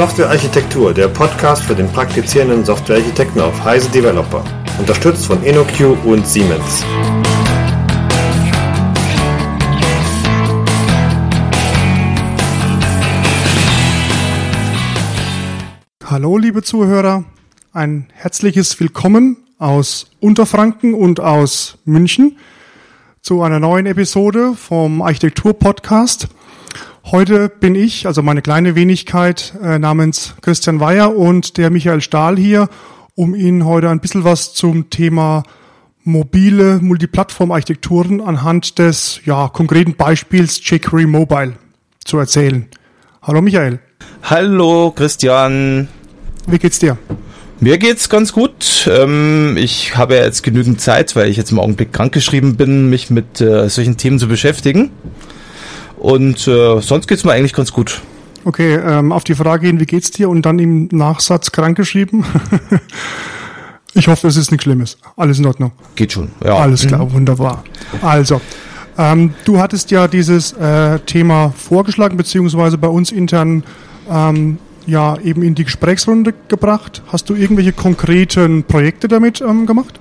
Softwarearchitektur, der Podcast für den praktizierenden Softwarearchitekten auf Heise Developer. Unterstützt von InnoQ und Siemens. Hallo, liebe Zuhörer. Ein herzliches Willkommen aus Unterfranken und aus München zu einer neuen Episode vom Architektur-Podcast. Heute bin ich, also meine kleine Wenigkeit äh, namens Christian Weyer und der Michael Stahl hier, um Ihnen heute ein bisschen was zum Thema mobile Multiplattform-Architekturen anhand des ja, konkreten Beispiels jQuery Mobile zu erzählen. Hallo Michael. Hallo Christian. Wie geht's dir? Mir geht's ganz gut. Ähm, ich habe ja jetzt genügend Zeit, weil ich jetzt im Augenblick krankgeschrieben bin, mich mit äh, solchen Themen zu beschäftigen. Und äh, sonst geht's mir eigentlich ganz gut. Okay, ähm, auf die Frage hin, wie geht's dir? Und dann im Nachsatz krankgeschrieben. ich hoffe, es ist nichts Schlimmes. Alles in Ordnung. Geht schon, ja. Alles klar, mhm. wunderbar. Also, ähm, du hattest ja dieses äh, Thema vorgeschlagen, beziehungsweise bei uns intern ähm, ja eben in die Gesprächsrunde gebracht. Hast du irgendwelche konkreten Projekte damit ähm, gemacht?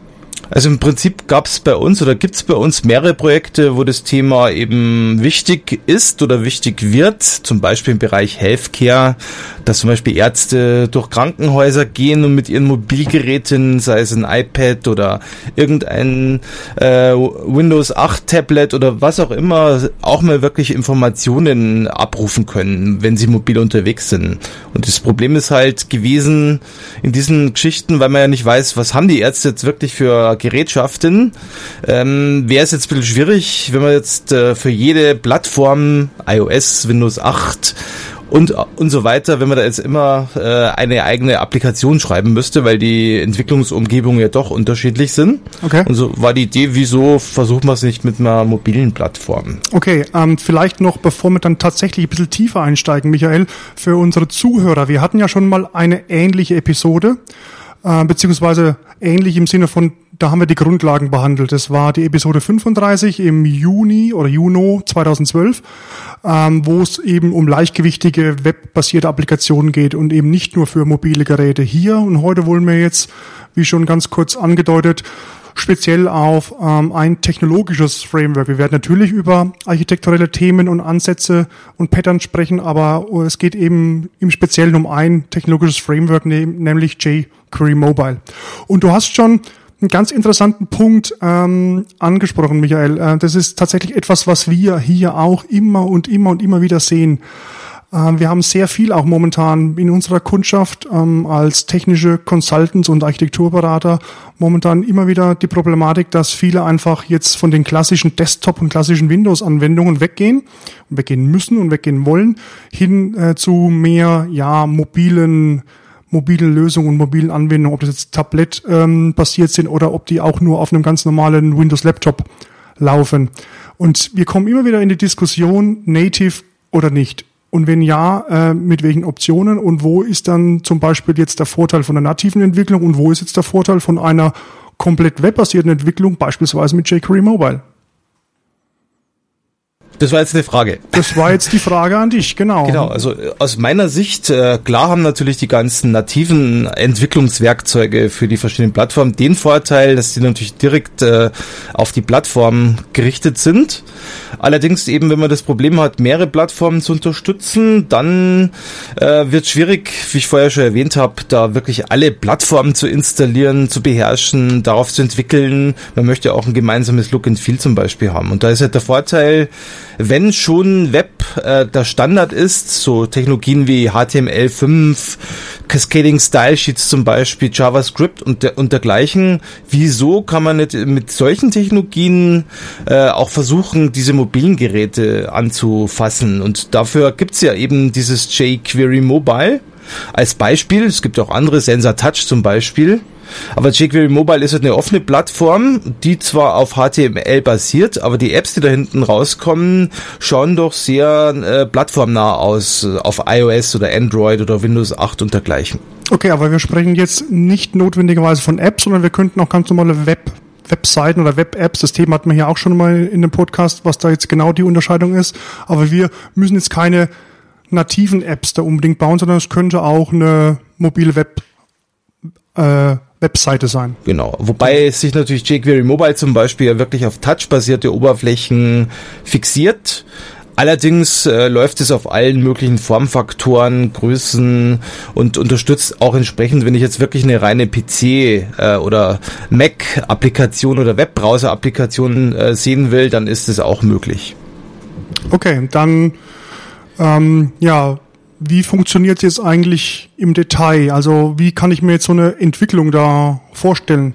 Also im Prinzip gab es bei uns oder gibt es bei uns mehrere Projekte, wo das Thema eben wichtig ist oder wichtig wird. Zum Beispiel im Bereich Healthcare, dass zum Beispiel Ärzte durch Krankenhäuser gehen und mit ihren Mobilgeräten, sei es ein iPad oder irgendein äh, Windows 8 Tablet oder was auch immer, auch mal wirklich Informationen abrufen können, wenn sie mobil unterwegs sind. Und das Problem ist halt gewesen in diesen Geschichten, weil man ja nicht weiß, was haben die Ärzte jetzt wirklich für Gerätschaften, ähm, wäre es jetzt ein bisschen schwierig, wenn man jetzt äh, für jede Plattform, iOS, Windows 8 und, und so weiter, wenn man da jetzt immer äh, eine eigene Applikation schreiben müsste, weil die Entwicklungsumgebungen ja doch unterschiedlich sind. Okay. Und so war die Idee, wieso versuchen wir es nicht mit einer mobilen Plattform? Okay, ähm, vielleicht noch, bevor wir dann tatsächlich ein bisschen tiefer einsteigen, Michael, für unsere Zuhörer. Wir hatten ja schon mal eine ähnliche Episode, äh, beziehungsweise ähnlich im Sinne von da haben wir die Grundlagen behandelt. Das war die Episode 35 im Juni oder Juno 2012, ähm, wo es eben um leichtgewichtige webbasierte Applikationen geht und eben nicht nur für mobile Geräte. Hier und heute wollen wir jetzt, wie schon ganz kurz angedeutet, speziell auf ähm, ein technologisches Framework. Wir werden natürlich über architekturelle Themen und Ansätze und Patterns sprechen, aber es geht eben im Speziellen um ein technologisches Framework, nämlich jQuery Mobile. Und du hast schon einen ganz interessanten Punkt ähm, angesprochen, Michael. Äh, das ist tatsächlich etwas, was wir hier auch immer und immer und immer wieder sehen. Äh, wir haben sehr viel auch momentan in unserer Kundschaft ähm, als technische Consultants und Architekturberater momentan immer wieder die Problematik, dass viele einfach jetzt von den klassischen Desktop- und klassischen Windows-Anwendungen weggehen und weggehen müssen und weggehen wollen, hin äh, zu mehr ja mobilen mobilen Lösungen und mobilen Anwendungen, ob das jetzt Tablet ähm, basiert sind oder ob die auch nur auf einem ganz normalen Windows-Laptop laufen. Und wir kommen immer wieder in die Diskussion, native oder nicht. Und wenn ja, äh, mit welchen Optionen und wo ist dann zum Beispiel jetzt der Vorteil von einer nativen Entwicklung und wo ist jetzt der Vorteil von einer komplett webbasierten Entwicklung, beispielsweise mit jQuery Mobile? Das war jetzt eine Frage. Das war jetzt die Frage an dich, genau. Genau, also äh, aus meiner Sicht, äh, klar haben natürlich die ganzen nativen Entwicklungswerkzeuge für die verschiedenen Plattformen den Vorteil, dass die natürlich direkt äh, auf die Plattform gerichtet sind. Allerdings eben, wenn man das Problem hat, mehrere Plattformen zu unterstützen, dann wird schwierig, wie ich vorher schon erwähnt habe, da wirklich alle Plattformen zu installieren, zu beherrschen, darauf zu entwickeln. Man möchte auch ein gemeinsames Look and Feel zum Beispiel haben. Und da ist halt der Vorteil, wenn schon Web äh, der Standard ist, so Technologien wie HTML5, Cascading Style Sheets zum Beispiel, JavaScript und, der, und dergleichen, wieso kann man nicht mit solchen Technologien äh, auch versuchen, diese mobilen Geräte anzufassen? Und dafür gibt's ja eben dieses jQuery Mobile als Beispiel. Es gibt auch andere, Sensor Touch zum Beispiel aber jQuery Mobile ist halt eine offene Plattform, die zwar auf HTML basiert, aber die Apps, die da hinten rauskommen, schauen doch sehr äh, plattformnah aus, äh, auf iOS oder Android oder Windows 8 und dergleichen. Okay, aber wir sprechen jetzt nicht notwendigerweise von Apps, sondern wir könnten auch ganz normale Web Webseiten oder Web-Apps. Das Thema hatten wir ja auch schon mal in dem Podcast, was da jetzt genau die Unterscheidung ist. Aber wir müssen jetzt keine nativen Apps da unbedingt bauen, sondern es könnte auch eine mobile Web äh, Webseite sein. Genau. Wobei sich natürlich jQuery Mobile zum Beispiel ja wirklich auf touchbasierte Oberflächen fixiert. Allerdings äh, läuft es auf allen möglichen Formfaktoren, Größen und unterstützt auch entsprechend, wenn ich jetzt wirklich eine reine PC äh, oder Mac-Applikation oder Webbrowser-Applikation äh, sehen will, dann ist es auch möglich. Okay, dann ähm, ja, wie funktioniert es jetzt eigentlich im Detail? Also wie kann ich mir jetzt so eine Entwicklung da vorstellen?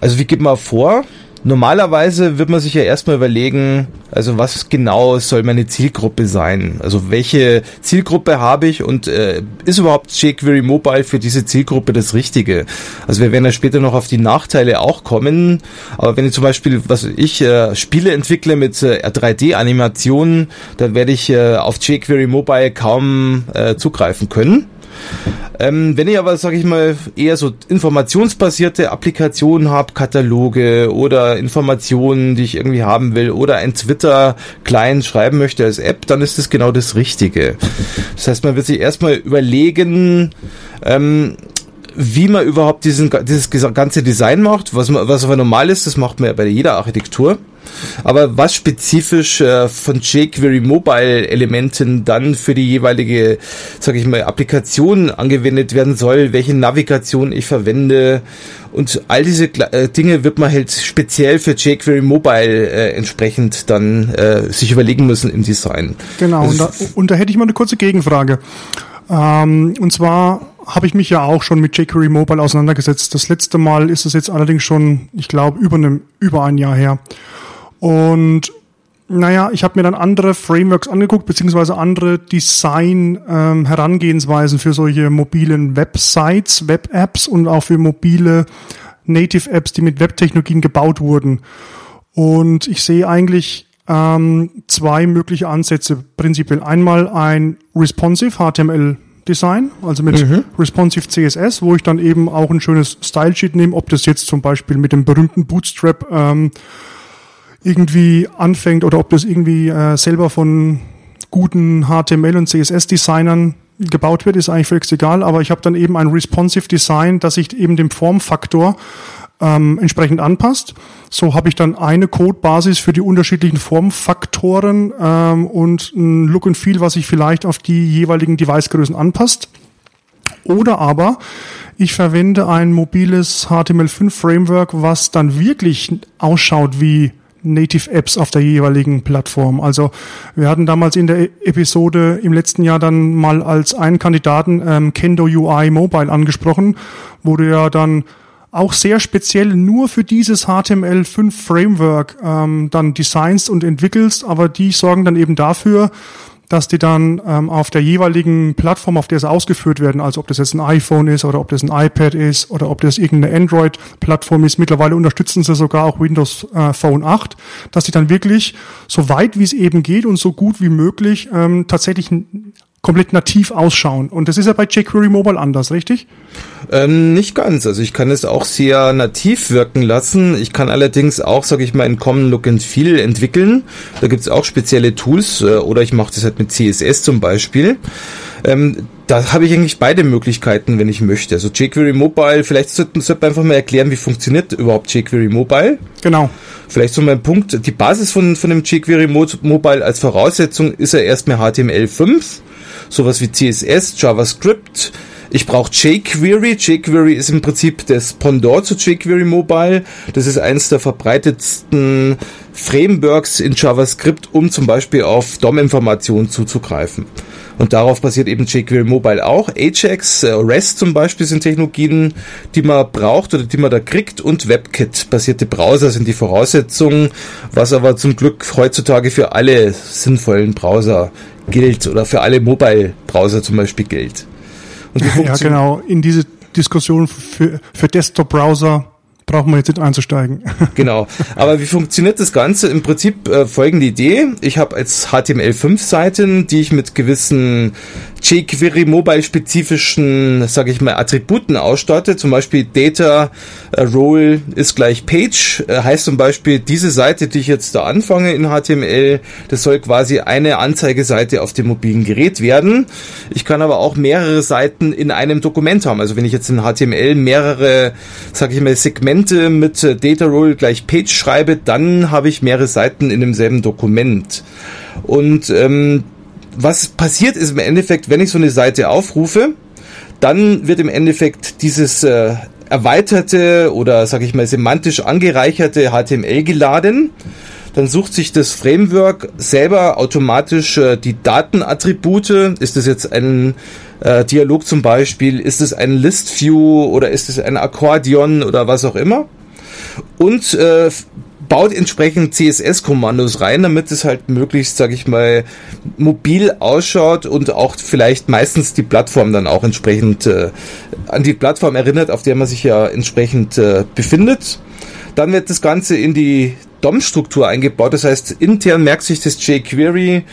Also wie geht man vor? Normalerweise wird man sich ja erstmal überlegen, also was genau soll meine Zielgruppe sein? Also welche Zielgruppe habe ich und äh, ist überhaupt jQuery Mobile für diese Zielgruppe das Richtige? Also wir werden ja später noch auf die Nachteile auch kommen, aber wenn ich zum Beispiel, was ich, äh, Spiele entwickle mit äh, 3D-Animationen, dann werde ich äh, auf jQuery Mobile kaum äh, zugreifen können. Ähm, wenn ich aber, sage ich mal, eher so informationsbasierte Applikationen habe, Kataloge oder Informationen, die ich irgendwie haben will, oder ein Twitter-Client schreiben möchte als App, dann ist das genau das Richtige. Das heißt, man wird sich erstmal überlegen, ähm, wie man überhaupt diesen, dieses ganze Design macht, was, man, was aber normal ist, das macht man ja bei jeder Architektur. Aber was spezifisch äh, von jQuery Mobile Elementen dann für die jeweilige, sage ich mal, Applikation angewendet werden soll, welche Navigation ich verwende und all diese äh, Dinge wird man halt speziell für jQuery Mobile äh, entsprechend dann äh, sich überlegen müssen im Design. Genau, also und, da, und da hätte ich mal eine kurze Gegenfrage. Ähm, und zwar habe ich mich ja auch schon mit jQuery Mobile auseinandergesetzt. Das letzte Mal ist es jetzt allerdings schon, ich glaube, über, einem, über ein Jahr her. Und naja, ich habe mir dann andere Frameworks angeguckt, beziehungsweise andere Design-Herangehensweisen ähm, für solche mobilen Websites, Web-Apps und auch für mobile Native-Apps, die mit Webtechnologien gebaut wurden. Und ich sehe eigentlich ähm, zwei mögliche Ansätze prinzipiell. Einmal ein responsive HTML Design, also mit mhm. responsive CSS, wo ich dann eben auch ein schönes Style Sheet nehme, ob das jetzt zum Beispiel mit dem berühmten Bootstrap ähm, irgendwie anfängt oder ob das irgendwie äh, selber von guten HTML und CSS-Designern gebaut wird, ist eigentlich völlig egal, aber ich habe dann eben ein responsive Design, das sich eben dem Formfaktor ähm, entsprechend anpasst. So habe ich dann eine Codebasis für die unterschiedlichen Formfaktoren ähm, und ein Look and Feel, was sich vielleicht auf die jeweiligen Devicegrößen anpasst. Oder aber ich verwende ein mobiles HTML5 Framework, was dann wirklich ausschaut wie Native Apps auf der jeweiligen Plattform. Also wir hatten damals in der Episode im letzten Jahr dann mal als einen Kandidaten ähm, Kendo UI Mobile angesprochen, wo du ja dann auch sehr speziell nur für dieses HTML5 Framework ähm, dann designst und entwickelst, aber die sorgen dann eben dafür, dass die dann ähm, auf der jeweiligen Plattform, auf der sie ausgeführt werden, also ob das jetzt ein iPhone ist oder ob das ein iPad ist oder ob das irgendeine Android-Plattform ist, mittlerweile unterstützen sie sogar auch Windows äh, Phone 8, dass die dann wirklich so weit wie es eben geht und so gut wie möglich ähm, tatsächlich komplett nativ ausschauen. Und das ist ja bei jQuery Mobile anders, richtig? Ähm, nicht ganz. Also ich kann es auch sehr nativ wirken lassen. Ich kann allerdings auch, sage ich mal, ein Common Look and Feel entwickeln. Da gibt es auch spezielle Tools äh, oder ich mache das halt mit CSS zum Beispiel. Ähm, da habe ich eigentlich beide Möglichkeiten, wenn ich möchte. Also jQuery Mobile, vielleicht sollten sollte man einfach mal erklären, wie funktioniert überhaupt jQuery Mobile. Genau. Vielleicht so mein Punkt, die Basis von, von dem jQuery Mobile als Voraussetzung ist ja erstmal HTML5 sowas wie CSS, JavaScript. Ich brauche jQuery. jQuery ist im Prinzip das Pendant zu jQuery Mobile. Das ist eines der verbreitetsten Frameworks in JavaScript, um zum Beispiel auf DOM-Informationen zuzugreifen. Und darauf basiert eben jQuery Mobile auch. Ajax, äh, REST zum Beispiel sind Technologien, die man braucht oder die man da kriegt. Und WebKit-basierte Browser sind die Voraussetzungen, was aber zum Glück heutzutage für alle sinnvollen Browser gilt oder für alle Mobile-Browser zum Beispiel gilt. ja, genau. In diese Diskussion für, für Desktop-Browser brauchen wir jetzt nicht einzusteigen. Genau. Aber wie funktioniert das Ganze? Im Prinzip äh, folgende Idee. Ich habe als HTML5-Seiten, die ich mit gewissen jQuery Mobile spezifischen, sage ich mal, Attributen ausstatte. Zum Beispiel Data äh, Role ist gleich Page. Äh, heißt zum Beispiel, diese Seite, die ich jetzt da anfange in HTML, das soll quasi eine Anzeigeseite auf dem mobilen Gerät werden. Ich kann aber auch mehrere Seiten in einem Dokument haben. Also wenn ich jetzt in HTML mehrere, sage ich mal, Segmente mit äh, Data Role gleich Page schreibe, dann habe ich mehrere Seiten in demselben Dokument. Und ähm, was passiert ist im Endeffekt, wenn ich so eine Seite aufrufe, dann wird im Endeffekt dieses äh, erweiterte oder sage ich mal semantisch angereicherte HTML geladen. Dann sucht sich das Framework selber automatisch äh, die Datenattribute. Ist das jetzt ein äh, Dialog zum Beispiel? Ist es ein List View oder ist es ein Akkordeon oder was auch immer? Und äh, baut entsprechend CSS-Kommandos rein, damit es halt möglichst, sage ich mal, mobil ausschaut und auch vielleicht meistens die Plattform dann auch entsprechend äh, an die Plattform erinnert, auf der man sich ja entsprechend äh, befindet. Dann wird das Ganze in die DOM-Struktur eingebaut, das heißt intern merkt sich das jQuery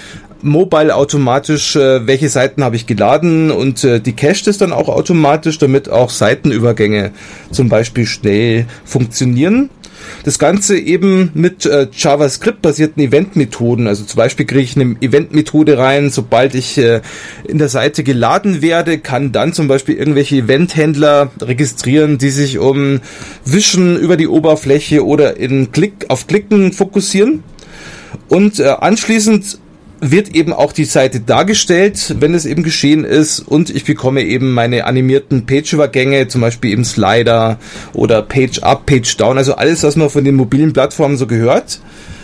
mobile automatisch, äh, welche Seiten habe ich geladen und äh, die cache es dann auch automatisch, damit auch Seitenübergänge zum Beispiel schnell funktionieren. Das Ganze eben mit äh, JavaScript-basierten Event-Methoden. Also zum Beispiel kriege ich eine Event-Methode rein, sobald ich äh, in der Seite geladen werde, kann dann zum Beispiel irgendwelche Event-Händler registrieren, die sich um Wischen über die Oberfläche oder in Klick auf Klicken fokussieren. Und äh, anschließend wird eben auch die Seite dargestellt, wenn es eben geschehen ist und ich bekomme eben meine animierten Page-Übergänge, zum Beispiel eben Slider oder Page-Up, Page-Down, also alles, was man von den mobilen Plattformen so gehört,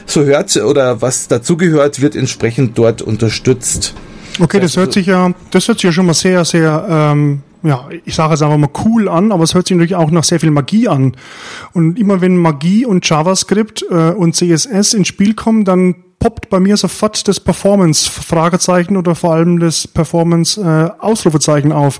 so hört oder was dazugehört, wird entsprechend dort unterstützt. Okay, das hört sich ja, das hört sich ja schon mal sehr, sehr, ähm, ja, ich sage es einfach mal cool an, aber es hört sich natürlich auch nach sehr viel Magie an. Und immer wenn Magie und JavaScript äh, und CSS ins Spiel kommen, dann poppt bei mir sofort das Performance-Fragezeichen oder vor allem das Performance-Ausrufezeichen auf.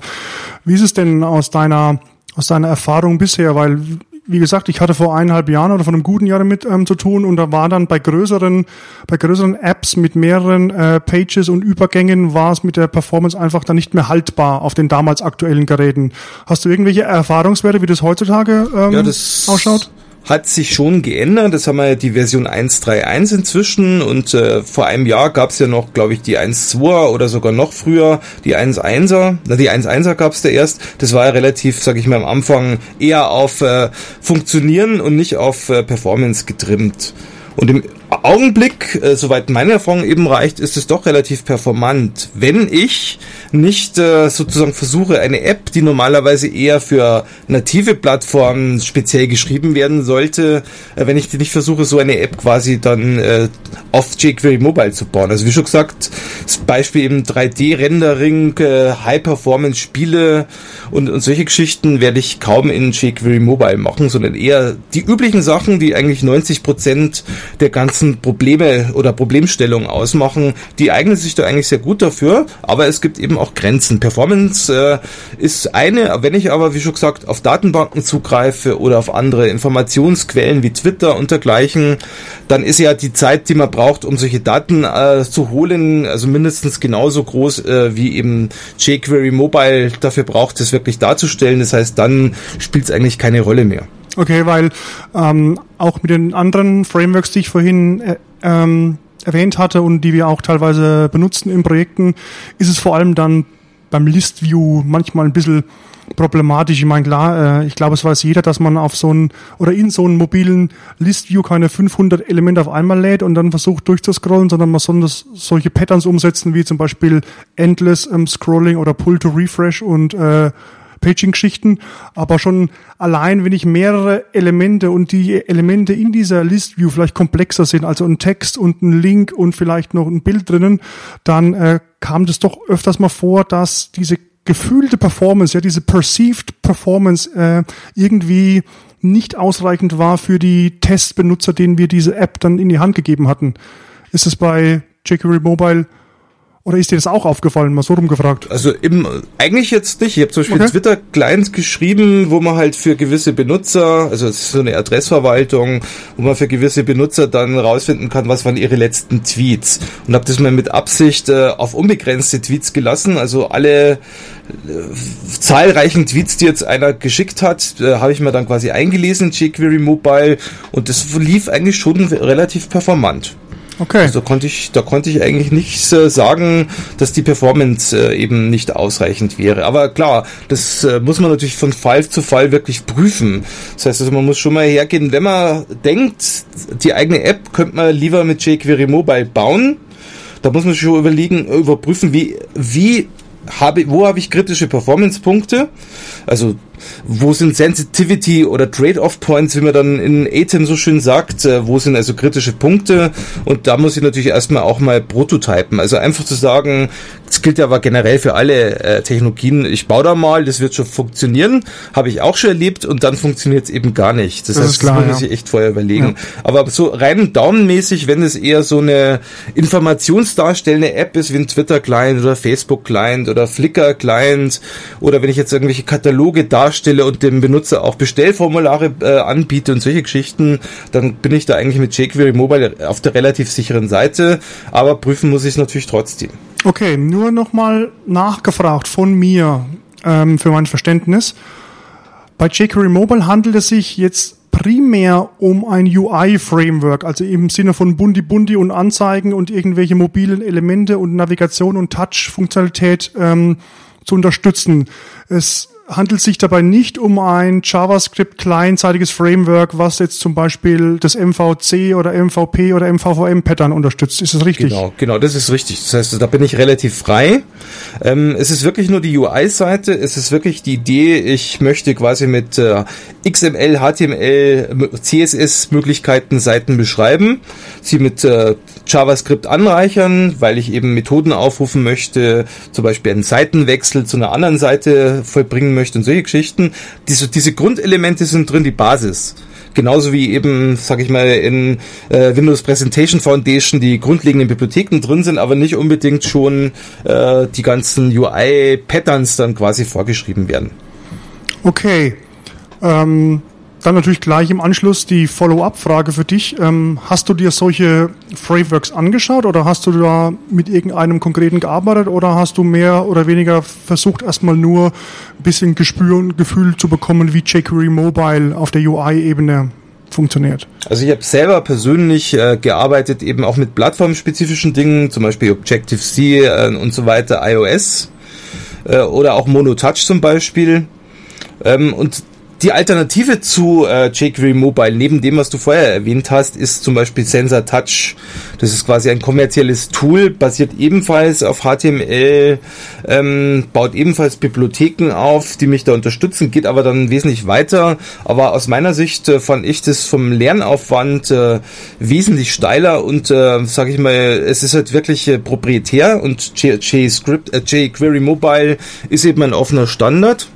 Wie ist es denn aus deiner, aus deiner Erfahrung bisher? Weil, wie gesagt, ich hatte vor eineinhalb Jahren oder vor einem guten Jahr damit ähm, zu tun und da war dann bei größeren, bei größeren Apps mit mehreren äh, Pages und Übergängen war es mit der Performance einfach dann nicht mehr haltbar auf den damals aktuellen Geräten. Hast du irgendwelche Erfahrungswerte, wie das heutzutage ähm, ja, das ausschaut? Hat sich schon geändert. Das haben wir ja die Version 1.3.1 inzwischen und äh, vor einem Jahr gab es ja noch, glaube ich, die 1.2er oder sogar noch früher die 1.1er. Na, die 1.1er gab es da erst. Das war ja relativ, sage ich mal, am Anfang eher auf äh, Funktionieren und nicht auf äh, Performance getrimmt. Und im Augenblick, äh, soweit meine Erfahrung eben reicht, ist es doch relativ performant. Wenn ich nicht äh, sozusagen versuche, eine App, die normalerweise eher für native Plattformen speziell geschrieben werden sollte, äh, wenn ich die nicht versuche, so eine App quasi dann äh, auf jQuery Mobile zu bauen. Also wie schon gesagt, das Beispiel eben 3D-Rendering, äh, High-Performance-Spiele und, und solche Geschichten werde ich kaum in jQuery Mobile machen, sondern eher die üblichen Sachen, die eigentlich 90 Prozent der ganzen Probleme oder Problemstellungen ausmachen, die eignen sich da eigentlich sehr gut dafür, aber es gibt eben auch Grenzen. Performance äh, ist eine, wenn ich aber, wie schon gesagt, auf Datenbanken zugreife oder auf andere Informationsquellen wie Twitter und dergleichen, dann ist ja die Zeit, die man braucht, um solche Daten äh, zu holen, also mindestens genauso groß äh, wie eben jQuery Mobile dafür braucht, es wirklich darzustellen. Das heißt, dann spielt es eigentlich keine Rolle mehr. Okay, weil ähm, auch mit den anderen Frameworks, die ich vorhin äh, ähm, erwähnt hatte und die wir auch teilweise benutzen in Projekten, ist es vor allem dann beim List View manchmal ein bisschen problematisch. Ich meine, klar, äh, ich glaube, es weiß jeder, dass man auf so einen oder in so einen mobilen List View keine 500 Elemente auf einmal lädt und dann versucht durchzuscrollen, sondern man soll solche Patterns umsetzen, wie zum Beispiel Endless ähm, Scrolling oder Pull to Refresh und äh, Paging-Geschichten, aber schon allein, wenn ich mehrere Elemente und die Elemente in dieser List View vielleicht komplexer sind, also ein Text und ein Link und vielleicht noch ein Bild drinnen, dann äh, kam das doch öfters mal vor, dass diese gefühlte Performance, ja, diese perceived Performance äh, irgendwie nicht ausreichend war für die Testbenutzer, denen wir diese App dann in die Hand gegeben hatten. Ist es bei jQuery Mobile Oder ist dir das auch aufgefallen, mal so rumgefragt? Also im, eigentlich jetzt nicht. Ich habe zum Beispiel Okay. Twitter-Clients geschrieben, wo man halt für gewisse Benutzer, also es ist so eine Adressverwaltung, wo man für gewisse Benutzer dann rausfinden kann, was waren ihre letzten Tweets. Und habe das mal mit Absicht äh, auf unbegrenzte Tweets gelassen. Also alle äh, zahlreichen Tweets, die jetzt einer geschickt hat, äh, habe ich mir dann quasi eingelesen in jQuery Mobile und das lief eigentlich schon relativ performant. Okay. Also konnte ich, da konnte ich eigentlich nichts äh, sagen, dass die Performance äh, eben nicht ausreichend wäre. Aber klar, das äh, muss man natürlich von Fall zu Fall wirklich prüfen. Das heißt, also man muss schon mal hergehen, wenn man denkt, die eigene App könnte man lieber mit jQuery Mobile bauen, da muss man schon überlegen, überprüfen, wie, wie habe, wo habe ich kritische Performance-Punkte? Also, wo sind Sensitivity oder Trade-off-Points, wie man dann in ATEM so schön sagt, äh, wo sind also kritische Punkte? Und da muss ich natürlich erstmal auch mal prototypen. Also einfach zu sagen, das gilt ja aber generell für alle äh, Technologien, ich baue da mal, das wird schon funktionieren, habe ich auch schon erlebt und dann funktioniert es eben gar nicht. Das, Das heißt, klar, das muss ja. ich echt vorher überlegen. Aber so rein daumenmäßig, wenn es eher so eine informationsdarstellende App ist, wie ein Twitter-Client oder Facebook-Client oder Flickr-Client oder wenn ich jetzt irgendwelche Kataloge darstelle und dem Benutzer auch Bestellformulare äh, anbiete und solche Geschichten, dann bin ich da eigentlich mit jQuery Mobile auf der relativ sicheren Seite, aber prüfen muss ich es natürlich trotzdem. Okay, nur nochmal nachgefragt von mir ähm, für mein Verständnis. Bei jQuery Mobile handelt es sich jetzt primär um ein UI-Framework, also im Sinne von Bundi Bundi und Anzeigen und irgendwelche mobilen Elemente und Navigation und Touch-Funktionalität ähm, zu unterstützen. Es handelt sich dabei nicht um ein JavaScript kleinseitiges Framework, was jetzt zum Beispiel das MVC oder MVP oder MVVM Pattern unterstützt. Ist das richtig? Genau, genau, das ist richtig. Das heißt, da bin ich relativ frei. Ähm, es ist wirklich nur die UI-Seite. Es ist wirklich die Idee, ich möchte quasi mit äh, XML, HTML, M- CSS-Möglichkeiten Seiten beschreiben, sie mit äh, JavaScript anreichern, weil ich eben Methoden aufrufen möchte, zum Beispiel einen Seitenwechsel zu einer anderen Seite vollbringen möchte und solche Geschichten. Diese, diese Grundelemente sind drin, die Basis. Genauso wie eben, sag ich mal, in äh, Windows Presentation Foundation die grundlegenden Bibliotheken drin sind, aber nicht unbedingt schon äh, die ganzen UI-Patterns dann quasi vorgeschrieben werden. Okay. Ähm, dann natürlich gleich im Anschluss die Follow-up-Frage für dich. Ähm, hast du dir solche Frameworks angeschaut oder hast du da mit irgendeinem konkreten gearbeitet oder hast du mehr oder weniger versucht, erstmal nur ein bisschen Gespür und Gefühl zu bekommen, wie jQuery Mobile auf der UI-Ebene funktioniert? Also ich habe selber persönlich äh, gearbeitet eben auch mit plattformspezifischen Dingen, zum Beispiel Objective-C äh, und so weiter, iOS äh, oder auch Monotouch zum Beispiel. Ähm, und die Alternative zu äh, jQuery Mobile, neben dem, was du vorher erwähnt hast, ist zum Beispiel Sensor Touch. Das ist quasi ein kommerzielles Tool, basiert ebenfalls auf HTML, ähm, baut ebenfalls Bibliotheken auf, die mich da unterstützen, geht aber dann wesentlich weiter. Aber aus meiner Sicht äh, fand ich das vom Lernaufwand äh, wesentlich steiler und äh, sage ich mal, es ist halt wirklich äh, proprietär und JScript, äh, jQuery Mobile ist eben ein offener Standard.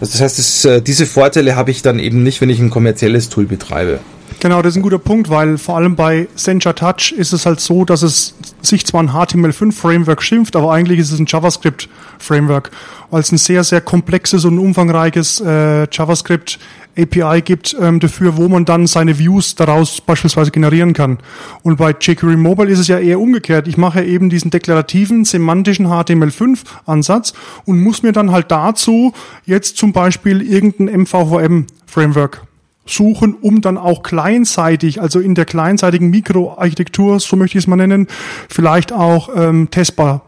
Also das heißt, das, äh, diese Vorteile habe ich dann eben nicht, wenn ich ein kommerzielles Tool betreibe. Genau, das ist ein guter Punkt, weil vor allem bei Sencha Touch ist es halt so, dass es sich zwar ein HTML5-Framework schimpft, aber eigentlich ist es ein JavaScript-Framework, weil es ein sehr, sehr komplexes und umfangreiches äh, JavaScript API gibt ähm, dafür, wo man dann seine Views daraus beispielsweise generieren kann. Und bei jQuery Mobile ist es ja eher umgekehrt. Ich mache eben diesen deklarativen, semantischen HTML5-Ansatz und muss mir dann halt dazu jetzt zum Beispiel irgendein MVVM-Framework suchen, um dann auch kleinseitig, also in der kleinseitigen Mikroarchitektur, so möchte ich es mal nennen, vielleicht auch ähm, testbar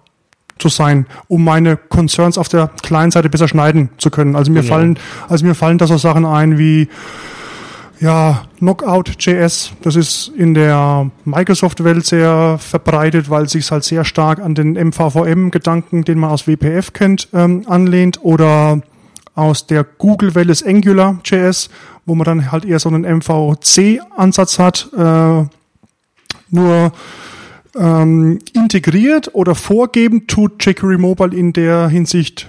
zu sein, um meine Concerns auf der Kleinseite besser schneiden zu können. Also mir Genau. fallen, also mir fallen da so Sachen ein wie ja, Knockout.js, das ist in der Microsoft-Welt sehr verbreitet, weil es sich halt sehr stark an den MVVM-Gedanken, den man aus WPF kennt, ähm, anlehnt. Oder aus der Google-Welt ist Angular.js, wo man dann halt eher so einen MVC-Ansatz hat. Äh, nur ähm, integriert oder vorgeben tut jQuery Mobile in der Hinsicht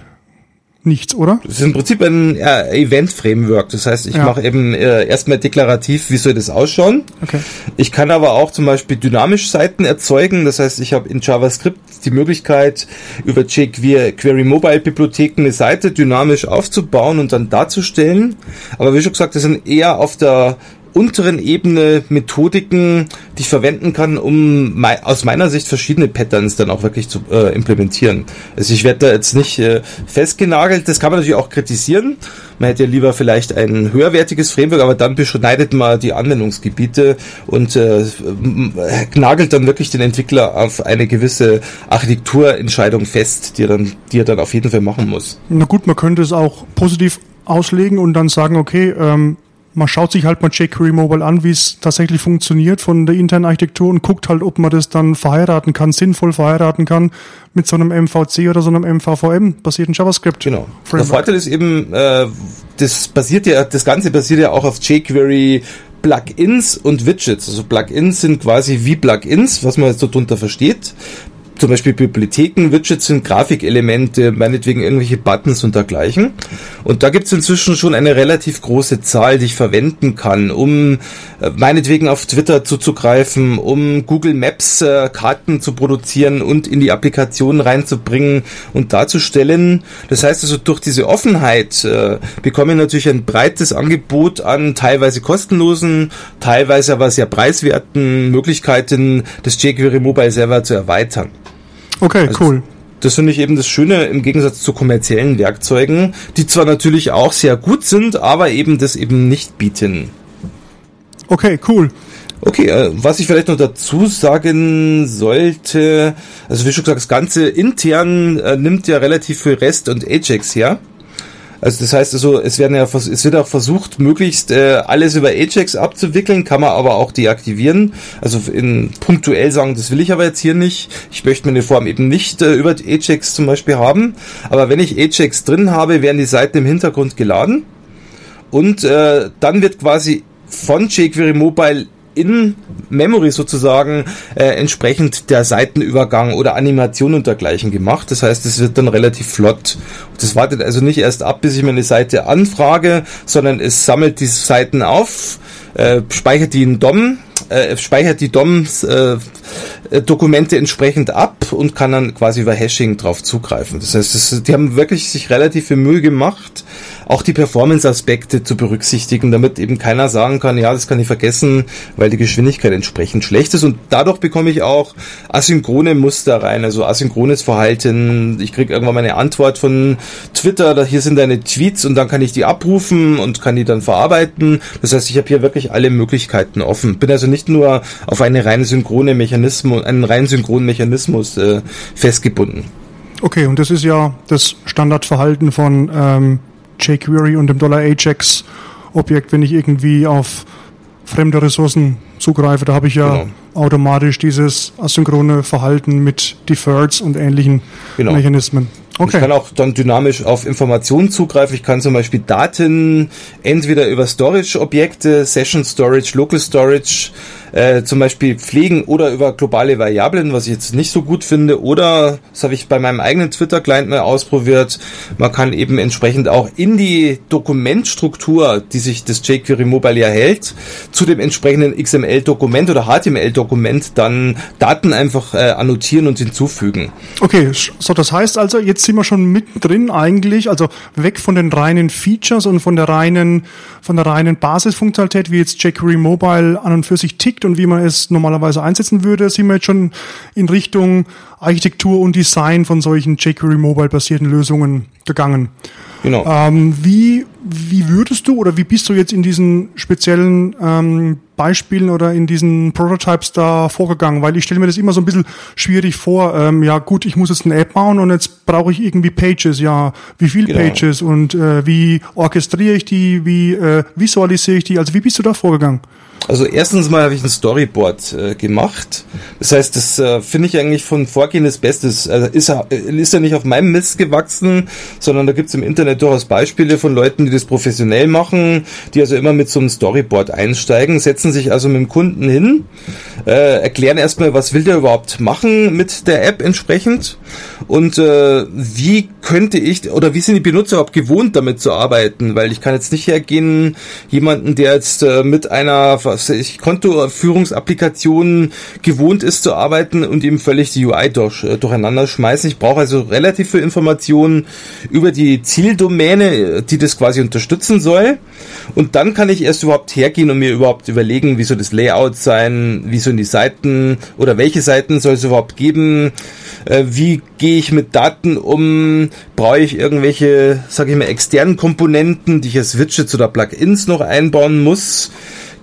nichts, oder? Das ist im Prinzip ein äh, Event-Framework. Das heißt, ich ja. mache eben äh, erstmal deklarativ, wie soll das ausschauen. Okay. Ich kann aber auch zum Beispiel dynamisch Seiten erzeugen. Das heißt, ich habe in JavaScript die Möglichkeit, über jQuery Mobile Bibliotheken eine Seite dynamisch aufzubauen und dann darzustellen. Aber wie schon gesagt, das sind eher auf der unteren Ebene Methodiken, die ich verwenden kann, um mei aus meiner Sicht verschiedene Patterns dann auch wirklich zu äh, implementieren. Also ich werde da jetzt nicht äh, festgenagelt, das kann man natürlich auch kritisieren. Man hätte ja lieber vielleicht ein höherwertiges Framework, aber dann beschneidet man die Anwendungsgebiete und äh, nagelt dann wirklich den Entwickler auf eine gewisse Architekturentscheidung fest, die er dann, die er dann auf jeden Fall machen muss. Na gut, man könnte es auch positiv auslegen und dann sagen, okay, ähm, man schaut sich halt mal jQuery Mobile an, wie es tatsächlich funktioniert von der internen Architektur und guckt halt, ob man das dann verheiraten kann, sinnvoll verheiraten kann mit so einem MVC oder so einem MVVM basierten JavaScript. Genau. Framework. Der Vorteil ist eben, äh, das basiert ja, das Ganze basiert ja auch auf jQuery Plugins und Widgets. Also Plugins sind quasi wie Plugins, was man jetzt so drunter versteht zum Beispiel Bibliotheken, Widgets sind Grafikelemente, meinetwegen irgendwelche Buttons und dergleichen. Und da gibt es inzwischen schon eine relativ große Zahl, die ich verwenden kann, um äh, meinetwegen auf Twitter zuzugreifen, um Google Maps äh, Karten zu produzieren und in die Applikation reinzubringen und darzustellen. Das heißt also, durch diese Offenheit äh, bekomme ich natürlich ein breites Angebot an teilweise kostenlosen, teilweise aber sehr preiswerten Möglichkeiten, das jQuery Mobile Server zu erweitern. Okay, also cool. Das finde ich eben das Schöne im Gegensatz zu kommerziellen Werkzeugen, die zwar natürlich auch sehr gut sind, aber eben das eben nicht bieten. Okay, cool. Okay, äh, was ich vielleicht noch dazu sagen sollte, also wie schon gesagt, das Ganze intern äh, nimmt ja relativ viel REST und Ajax her. Also das heißt also, es werden ja es wird auch versucht, möglichst äh, alles über Ajax abzuwickeln, kann man aber auch deaktivieren. Also in punktuell sagen, das will ich aber jetzt hier nicht. Ich möchte meine Form eben nicht äh, über Ajax zum Beispiel haben. Aber wenn ich Ajax drin habe, werden die Seiten im Hintergrund geladen. Und äh, dann wird quasi von jQuery Mobile in Memory sozusagen äh, entsprechend der Seitenübergang oder Animation und dergleichen gemacht. Das heißt, es wird dann relativ flott. Das wartet also nicht erst ab, bis ich mir eine Seite anfrage, sondern es sammelt die Seiten auf, äh, speichert die in DOM, äh, speichert die DOMs äh, Dokumente entsprechend ab und kann dann quasi über Hashing drauf zugreifen. Das heißt, das, die haben wirklich sich relativ viel Mühe gemacht, auch die Performance-Aspekte zu berücksichtigen, damit eben keiner sagen kann, ja, das kann ich vergessen, weil die Geschwindigkeit entsprechend schlecht ist. Und dadurch bekomme ich auch asynchrone Muster rein, also asynchrones Verhalten. Ich kriege irgendwann mal eine Antwort von Twitter, da hier sind deine Tweets und dann kann ich die abrufen und kann die dann verarbeiten. Das heißt, ich habe hier wirklich alle Möglichkeiten offen. Bin also nicht nur auf eine rein synchrone Mechanismus, einen rein synchronen Mechanismus äh, festgebunden. Okay, und das ist ja das Standardverhalten von ähm, jQuery und dem Dollar $Ajax Objekt, wenn ich irgendwie auf fremde Ressourcen zugreife, da habe ich ja genau. automatisch dieses asynchrone Verhalten mit Deferreds und ähnlichen genau. Mechanismen. Okay. Ich kann auch dann dynamisch auf Informationen zugreifen. Ich kann zum Beispiel Daten entweder über Storage-Objekte, Session Storage, Local Storage äh, zum Beispiel pflegen oder über globale Variablen, was ich jetzt nicht so gut finde. Oder, das habe ich bei meinem eigenen Twitter-Client mal ausprobiert, man kann eben entsprechend auch in die Dokumentstruktur, die sich das jQuery Mobile ja hält, zu dem entsprechenden XML-Dokument oder HTML-Dokument dann Daten einfach äh, annotieren und hinzufügen. Okay, so das heißt also, jetzt sind wir schon mittendrin eigentlich, also weg von den reinen Features und von der reinen, von der reinen Basisfunktionalität, wie jetzt jQuery Mobile an und für sich tickt, und wie man es normalerweise einsetzen würde, sind wir jetzt schon in Richtung Architektur und Design von solchen jQuery Mobile basierten Lösungen gegangen. Genau. Ähm, wie, wie würdest du oder wie bist du jetzt in diesen speziellen ähm, Beispielen oder in diesen Prototypes da vorgegangen? Weil ich stelle mir das immer so ein bisschen schwierig vor. Ähm, ja gut, ich muss jetzt eine App bauen und jetzt brauche ich irgendwie Pages. Ja, wie viel genau. Pages und äh, wie orchestriere ich die? Wie äh, visualisiere ich die? Also wie bist du da vorgegangen? Also erstens mal habe ich ein Storyboard äh, gemacht. Das heißt, das äh, finde ich eigentlich von Vorgehen das Beste. Also ist, ist ja nicht auf meinem Mist gewachsen, sondern da gibt es im Internet durchaus Beispiele von Leuten, die das professionell machen, die also immer mit so einem Storyboard einsteigen, setzen sich also mit dem Kunden hin, äh, erklären erstmal, was will der überhaupt machen mit der App entsprechend und äh, wie könnte ich oder wie sind die Benutzer überhaupt gewohnt, damit zu arbeiten? Weil ich kann jetzt nicht hergehen, jemanden, der jetzt äh, mit einer was ich, Kontoführungsapplikation gewohnt ist zu arbeiten und ihm völlig die UI durch, äh, durcheinander schmeißen. Ich brauche also relativ viel Informationen über die Zieldomäne, die das quasi unterstützen soll. Und dann kann ich erst überhaupt hergehen und mir überhaupt überlegen, wie soll das Layout sein, wie sollen die Seiten oder welche Seiten soll es überhaupt geben, äh, wie gehe ich mit Daten um, brauche ich irgendwelche, sage ich mal, externen Komponenten, die ich als Widgets oder Plugins noch einbauen muss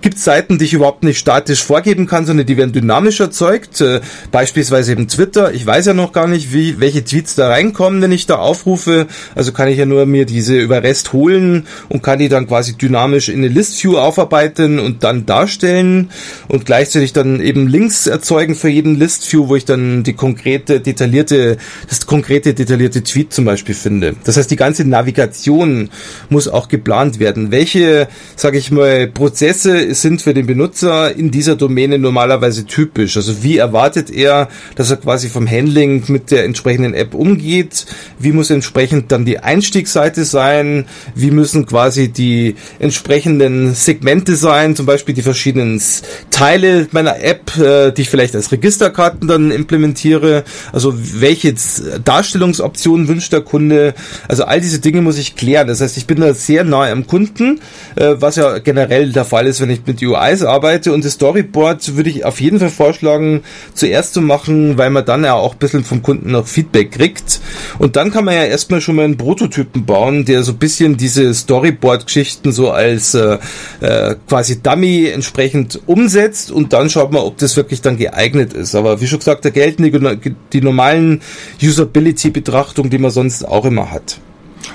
gibt Seiten, die ich überhaupt nicht statisch vorgeben kann, sondern die werden dynamisch erzeugt. Äh, beispielsweise eben Twitter. Ich weiß ja noch gar nicht, wie, welche Tweets da reinkommen, wenn ich da aufrufe. Also kann ich ja nur mir diese über REST holen und kann die dann quasi dynamisch in eine List-View aufarbeiten und dann darstellen und gleichzeitig dann eben Links erzeugen für jeden List-View, wo ich dann die konkrete, detaillierte, das konkrete, detaillierte Tweet zum Beispiel finde. Das heißt, die ganze Navigation muss auch geplant werden. Welche, sage ich mal, Prozesse sind für den Benutzer in dieser Domäne normalerweise typisch? Also wie erwartet er, dass er quasi vom Handling mit der entsprechenden App umgeht? Wie muss entsprechend dann die Einstiegsseite sein? Wie müssen quasi die entsprechenden Segmente sein? Zum Beispiel die verschiedenen Teile meiner App, äh, die ich vielleicht als Registerkarten dann implementiere. Also welche Darstellungsoptionen wünscht der Kunde? Also all diese Dinge muss ich klären. Das heißt, ich bin da sehr nahe am Kunden, äh, was ja generell der Fall ist, wenn ich ich mit UIs arbeite und das Storyboard würde ich auf jeden Fall vorschlagen, zuerst zu machen, weil man dann ja auch ein bisschen vom Kunden noch Feedback kriegt. Und dann kann man ja erstmal schon mal einen Prototypen bauen, der so ein bisschen diese Storyboard-Geschichten so als äh, äh, quasi Dummy entsprechend umsetzt und dann schaut man, ob das wirklich dann geeignet ist. Aber wie schon gesagt, da gelten die, die normalen Usability-Betrachtungen, die man sonst auch immer hat.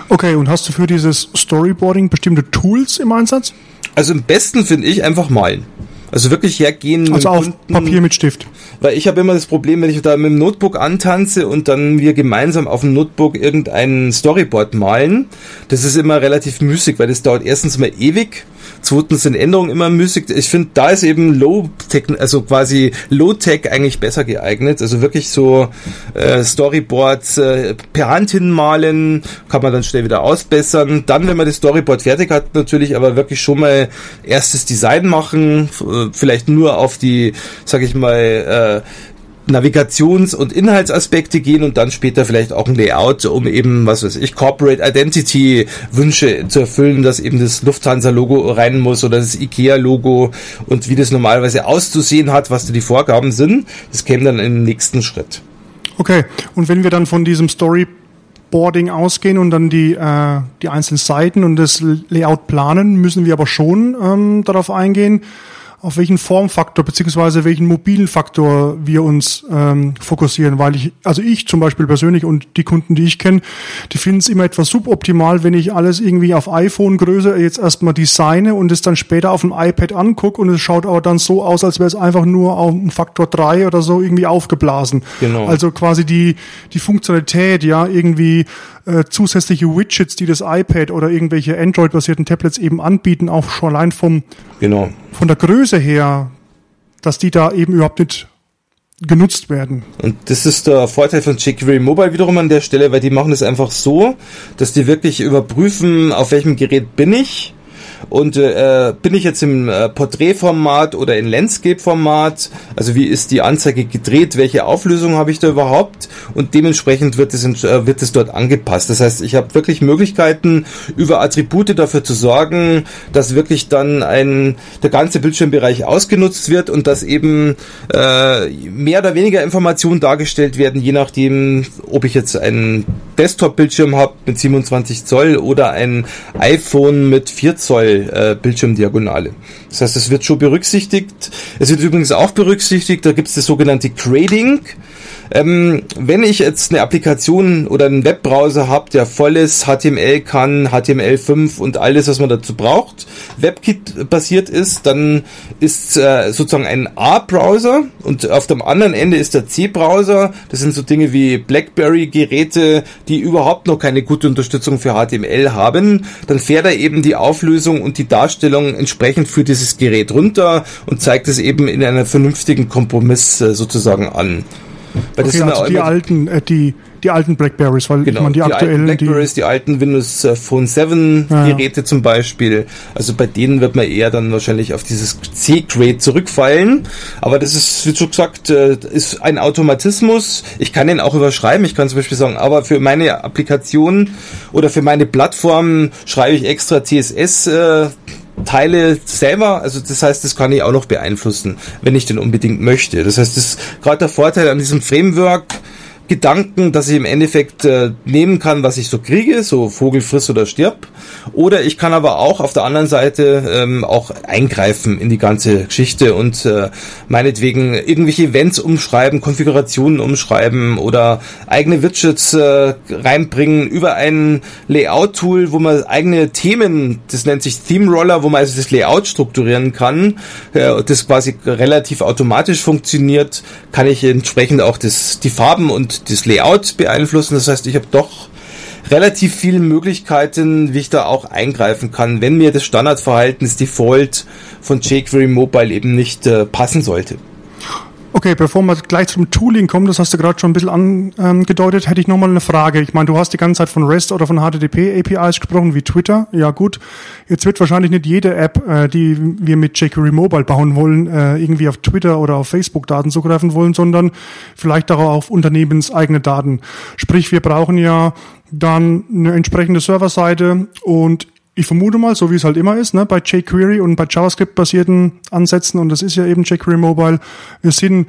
Okay, und hast du für dieses Storyboarding bestimmte Tools im Einsatz? Also am besten finde ich einfach malen. Also wirklich hergehen. Also auf Kunden, Papier mit Stift. Weil ich habe immer das Problem, wenn ich da mit dem Notebook antanze und dann wir gemeinsam auf dem Notebook irgendein Storyboard malen. Das ist immer relativ müßig, weil das dauert erstens mal ewig Zweitens sind Änderungen immer müßig. Ich finde, da ist eben Low-Tech, also quasi Low-Tech eigentlich besser geeignet. Also wirklich so äh, Storyboards äh, per Hand hinmalen, kann man dann schnell wieder ausbessern. Dann, wenn man das Storyboard fertig hat, natürlich aber wirklich schon mal erstes Design machen, vielleicht nur auf die, sag ich mal, äh, Navigations- und Inhaltsaspekte gehen und dann später vielleicht auch ein Layout, um eben, was weiß ich, Corporate Identity Wünsche zu erfüllen, dass eben das Lufthansa-Logo rein muss oder das IKEA-Logo und wie das normalerweise auszusehen hat, was da die Vorgaben sind. Das käme dann im nächsten Schritt. Okay, und wenn wir dann von diesem Storyboarding ausgehen und dann die, äh, die einzelnen Seiten und das Layout planen, müssen wir aber schon ähm, darauf eingehen, auf welchen Formfaktor beziehungsweise welchen mobilen Faktor wir uns ähm, fokussieren, weil ich, also ich zum Beispiel persönlich und die Kunden, die ich kenne, die finden es immer etwas suboptimal, wenn ich alles irgendwie auf iPhone-Größe jetzt erstmal designe und es dann später auf dem iPad angucke und es schaut aber dann so aus, als wäre es einfach nur auf einem Faktor 3 oder so irgendwie aufgeblasen. Genau. Also quasi die, die Funktionalität, ja, irgendwie äh, zusätzliche Widgets, die das iPad oder irgendwelche Android-basierten Tablets eben anbieten, auch schon allein vom, genau. von der Größe her, dass die da eben überhaupt nicht genutzt werden. Und das ist der Vorteil von jQuery Mobile wiederum an der Stelle, weil die machen das einfach so, dass die wirklich überprüfen, auf welchem Gerät bin ich und äh, bin ich jetzt im äh, Porträtformat oder in Landscape-Format? Also wie ist die Anzeige gedreht? Welche Auflösung habe ich da überhaupt? Und dementsprechend wird es, äh, wird es dort angepasst. Das heißt, ich habe wirklich Möglichkeiten, über Attribute dafür zu sorgen, dass wirklich dann ein der ganze Bildschirmbereich ausgenutzt wird und dass eben äh, mehr oder weniger Informationen dargestellt werden, je nachdem, ob ich jetzt einen Desktop-Bildschirm habe mit 27 Zoll oder ein iPhone mit 4 Zoll äh, Bildschirmdiagonale. Das heißt, es wird schon berücksichtigt. Es wird übrigens auch berücksichtigt, da gibt es das sogenannte Grading. Ähm, wenn ich jetzt eine Applikation oder einen Webbrowser habe, der volles HTML kann, HTML5 und alles, was man dazu braucht, WebKit basiert ist, dann ist äh, sozusagen ein A-Browser und auf dem anderen Ende ist der C-Browser. Das sind so Dinge wie BlackBerry-Geräte, die überhaupt noch keine gute Unterstützung für HTML haben. Dann fährt er eben die Auflösung und die Darstellung entsprechend für dieses Gerät runter und zeigt es eben in einer vernünftigen Kompromiss äh, sozusagen an. Weil okay, also die alten, äh, die, die alten Blackberries, weil genau, ich meine, die, die aktuellen. Alten Blackberries, die, die alten Windows äh, Phone 7 ja, Geräte zum Beispiel. Also bei denen wird man eher dann wahrscheinlich auf dieses C-Grade zurückfallen. Aber das ist, wie schon gesagt, äh, ist ein Automatismus. Ich kann den auch überschreiben. Ich kann zum Beispiel sagen, aber für meine Applikation oder für meine Plattform schreibe ich extra CSS. Äh, Teile selber, also das heißt, das kann ich auch noch beeinflussen, wenn ich denn unbedingt möchte. Das heißt, das ist gerade der Vorteil an diesem Framework, Gedanken, dass ich im Endeffekt äh, nehmen kann, was ich so kriege, so Vogel friss oder stirb. Oder ich kann aber auch auf der anderen Seite ähm, auch eingreifen in die ganze Geschichte und äh, meinetwegen irgendwelche Events umschreiben, Konfigurationen umschreiben oder eigene Widgets äh, reinbringen über ein Layout-Tool, wo man eigene Themen, das nennt sich Theme Roller, wo man also das Layout strukturieren kann, äh, das quasi relativ automatisch funktioniert, kann ich entsprechend auch das, die Farben und das Layout beeinflussen. Das heißt, ich habe doch relativ viele Möglichkeiten, wie ich da auch eingreifen kann, wenn mir das Standardverhalten, das Default von jQuery Mobile eben nicht äh, passen sollte. Okay, bevor wir gleich zum Tooling kommen, das hast du gerade schon ein bisschen angedeutet, hätte ich nochmal eine Frage. Ich meine, du hast die ganze Zeit von REST oder von HTTP APIs gesprochen, wie Twitter. Ja gut, jetzt wird wahrscheinlich nicht jede App, äh, die wir mit jQuery Mobile bauen wollen, äh, irgendwie auf Twitter oder auf Facebook Daten zugreifen wollen, sondern vielleicht auch auf unternehmenseigene Daten. Sprich, wir brauchen ja dann eine entsprechende Serverseite und ich vermute mal, so wie es halt immer ist, ne, bei jQuery und bei JavaScript-basierten Ansätzen, und das ist ja eben jQuery Mobile, wir sind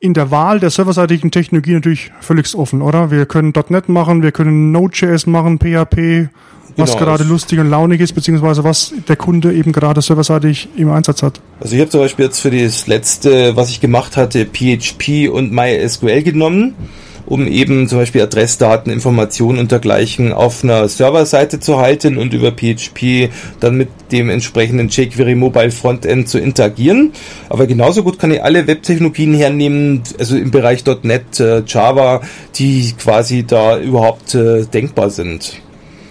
in der Wahl der serverseitigen Technologie natürlich völlig offen, oder? Wir können .NET machen, wir können Node.js machen, PHP, was genau, gerade lustig und launig ist, beziehungsweise was der Kunde eben gerade serverseitig im Einsatz hat. Also ich habe zum Beispiel jetzt für das letzte, was ich gemacht hatte, PHP und MySQL genommen um eben zum Beispiel Adressdaten, Informationen und dergleichen auf einer Serverseite zu halten und über PHP dann mit dem entsprechenden jQuery Mobile Frontend zu interagieren. Aber genauso gut kann ich alle Webtechnologien hernehmen, also im Bereich .NET, äh, Java, die quasi da überhaupt äh, denkbar sind.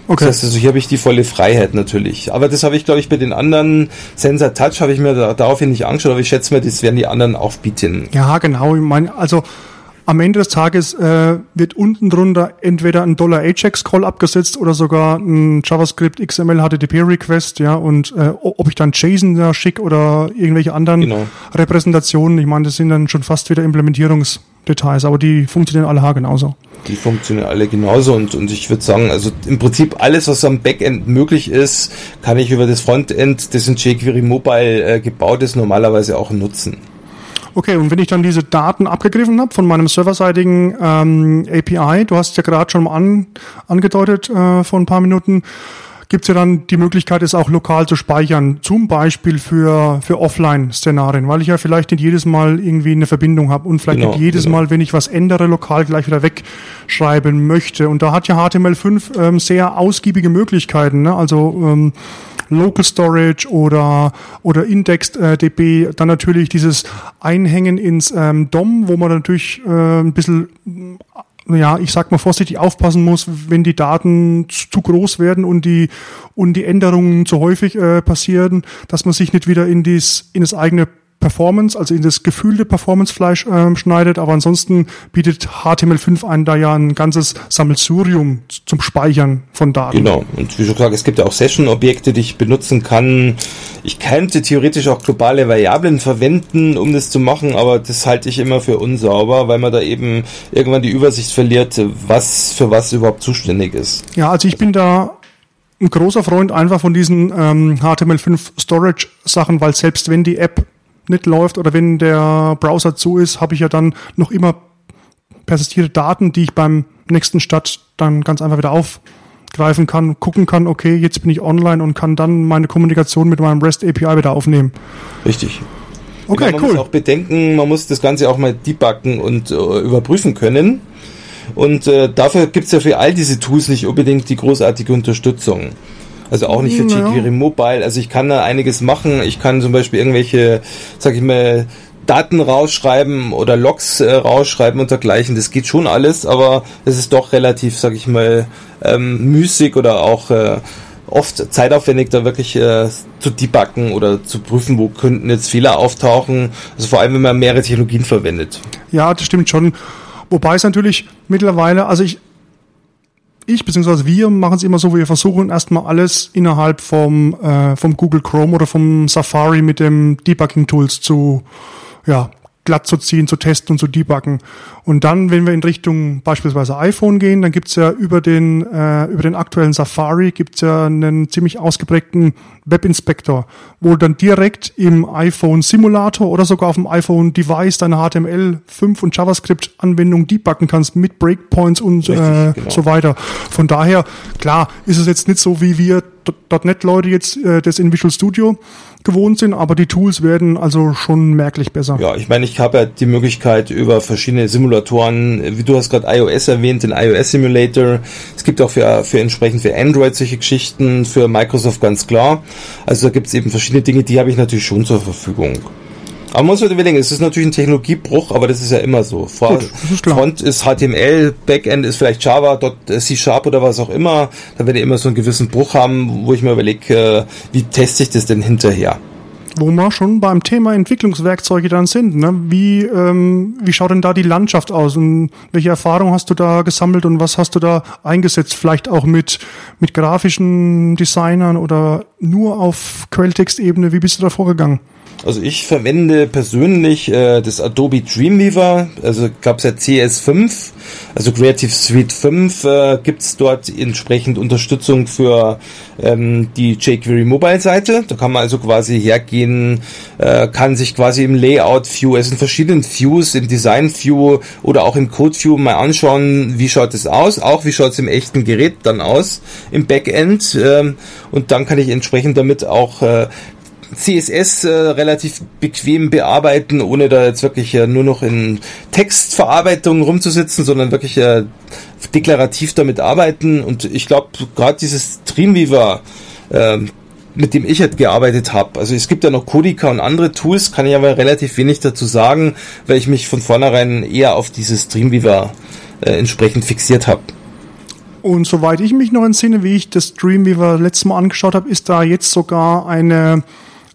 Okay. Das heißt, also hier habe ich die volle Freiheit natürlich. Aber das habe ich, glaube ich, bei den anderen Sensor Touch habe ich mir da, daraufhin nicht angeschaut, aber ich schätze mal, das werden die anderen auch bieten. Ja, genau. Ich meine, also am Ende des Tages äh, wird unten drunter entweder ein Dollar Ajax Call abgesetzt oder sogar ein JavaScript XML HTTP Request, ja, und äh, ob ich dann JSON da schicke oder irgendwelche anderen genau. Repräsentationen, ich meine, das sind dann schon fast wieder Implementierungsdetails, aber die funktionieren alle genauso. Die funktionieren alle genauso und, und ich würde sagen, also im Prinzip alles, was am Backend möglich ist, kann ich über das Frontend, das in jQuery Mobile äh, gebaut ist, normalerweise auch nutzen. Okay, und wenn ich dann diese Daten abgegriffen habe von meinem serverseitigen ähm, API, du hast ja gerade schon mal an, angedeutet äh, vor ein paar Minuten, gibt es ja dann die Möglichkeit, es auch lokal zu speichern, zum Beispiel für, für Offline-Szenarien, weil ich ja vielleicht nicht jedes Mal irgendwie eine Verbindung habe und vielleicht genau, nicht jedes genau. Mal, wenn ich was ändere, lokal gleich wieder wegschreiben möchte. Und da hat ja HTML5 ähm, sehr ausgiebige Möglichkeiten. Ne? Also ähm, Local Storage oder, oder IndexedDB, äh, dann natürlich dieses Einhängen ins ähm, DOM, wo man natürlich äh, ein bisschen ja, ich sag mal vorsichtig aufpassen muss, wenn die Daten zu groß werden und die und die Änderungen zu häufig äh, passieren, dass man sich nicht wieder in dies in das eigene Performance, also in das gefühlte Performance-Fleisch äh, schneidet, aber ansonsten bietet HTML5 einen da ja ein ganzes Sammelsurium zum Speichern von Daten. Genau, und wie schon gesagt, es gibt ja auch Session-Objekte, die ich benutzen kann. Ich könnte theoretisch auch globale Variablen verwenden, um das zu machen, aber das halte ich immer für unsauber, weil man da eben irgendwann die Übersicht verliert, was für was überhaupt zuständig ist. Ja, also ich bin da ein großer Freund einfach von diesen ähm, HTML5 Storage Sachen, weil selbst wenn die App nicht läuft oder wenn der Browser zu ist, habe ich ja dann noch immer persistierte Daten, die ich beim nächsten Start dann ganz einfach wieder aufgreifen kann, gucken kann, okay, jetzt bin ich online und kann dann meine Kommunikation mit meinem REST API wieder aufnehmen. Richtig. Okay, man cool. Man muss auch bedenken, man muss das Ganze auch mal debuggen und äh, überprüfen können. Und äh, dafür es ja für all diese Tools nicht unbedingt die großartige Unterstützung. Also auch nicht für jQuery Mobile. Also ich kann da einiges machen. Ich kann zum Beispiel irgendwelche, sag ich mal, Daten rausschreiben oder Logs äh, rausschreiben und dergleichen. Das geht schon alles, aber es ist doch relativ, sag ich mal, ähm, müßig oder auch äh, oft zeitaufwendig, da wirklich äh, zu debuggen oder zu prüfen, wo könnten jetzt Fehler auftauchen. Also vor allem, wenn man mehrere Technologien verwendet. Ja, das stimmt schon. Wobei es natürlich mittlerweile, also ich, ich bzw. wir machen es immer so, wir versuchen erstmal alles innerhalb vom, äh, vom Google Chrome oder vom Safari mit dem Debugging Tools zu, ja, glatt zu ziehen, zu testen und zu debuggen. Und dann, wenn wir in Richtung beispielsweise iPhone gehen, dann gibt's ja über den, äh, über den aktuellen Safari gibt's ja einen ziemlich ausgeprägten Webinspektor, wo dann direkt im iPhone Simulator oder sogar auf dem iPhone Device deine HTML5 und JavaScript Anwendung debuggen kannst mit Breakpoints und Richtig, äh, genau. so weiter. Von daher, klar, ist es jetzt nicht so, wie wir .NET-Leute jetzt äh, das in Visual Studio gewohnt sind, aber die Tools werden also schon merklich besser. Ja, ich meine, ich habe ja die Möglichkeit über verschiedene Simulatoren, wie du hast gerade iOS erwähnt, den iOS Simulator. Es gibt auch für, für entsprechend für Android solche Geschichten, für Microsoft ganz klar. Also da gibt es eben verschiedene Dinge, die habe ich natürlich schon zur Verfügung. Aber man muss halt überlegen, es ist natürlich ein Technologiebruch, aber das ist ja immer so. Vor, Gut, ist Front ist HTML, Backend ist vielleicht Java, äh, C Sharp oder was auch immer. Da werde ich immer so einen gewissen Bruch haben, wo ich mir überlege, äh, wie teste ich das denn hinterher? Wo wir schon beim Thema Entwicklungswerkzeuge dann sind. Ne? Wie, ähm, wie schaut denn da die Landschaft aus und welche Erfahrung hast du da gesammelt und was hast du da eingesetzt? Vielleicht auch mit, mit grafischen Designern oder nur auf Quelltextebene? Wie bist du da vorgegangen? Also ich verwende persönlich äh, das Adobe Dreamweaver, also gab es ja CS5, also Creative Suite 5 äh, gibt dort entsprechend Unterstützung für ähm, die jQuery Mobile Seite. Da kann man also quasi hergehen, äh, kann sich quasi im Layout View, es sind verschiedene Views, im Design View oder auch im Code View mal anschauen, wie schaut es aus, auch wie schaut es im echten Gerät dann aus, im Backend. Ähm, und dann kann ich entsprechend damit auch äh, CSS äh, relativ bequem bearbeiten, ohne da jetzt wirklich äh, nur noch in Textverarbeitung rumzusitzen, sondern wirklich äh, deklarativ damit arbeiten. Und ich glaube, gerade dieses Dreamweaver, äh, mit dem ich halt gearbeitet habe. Also es gibt ja noch Codica und andere Tools, kann ich aber relativ wenig dazu sagen, weil ich mich von vornherein eher auf dieses Dreamweaver äh, entsprechend fixiert habe. Und soweit ich mich noch entsinne, wie ich das Dreamweaver letztes Mal angeschaut habe, ist da jetzt sogar eine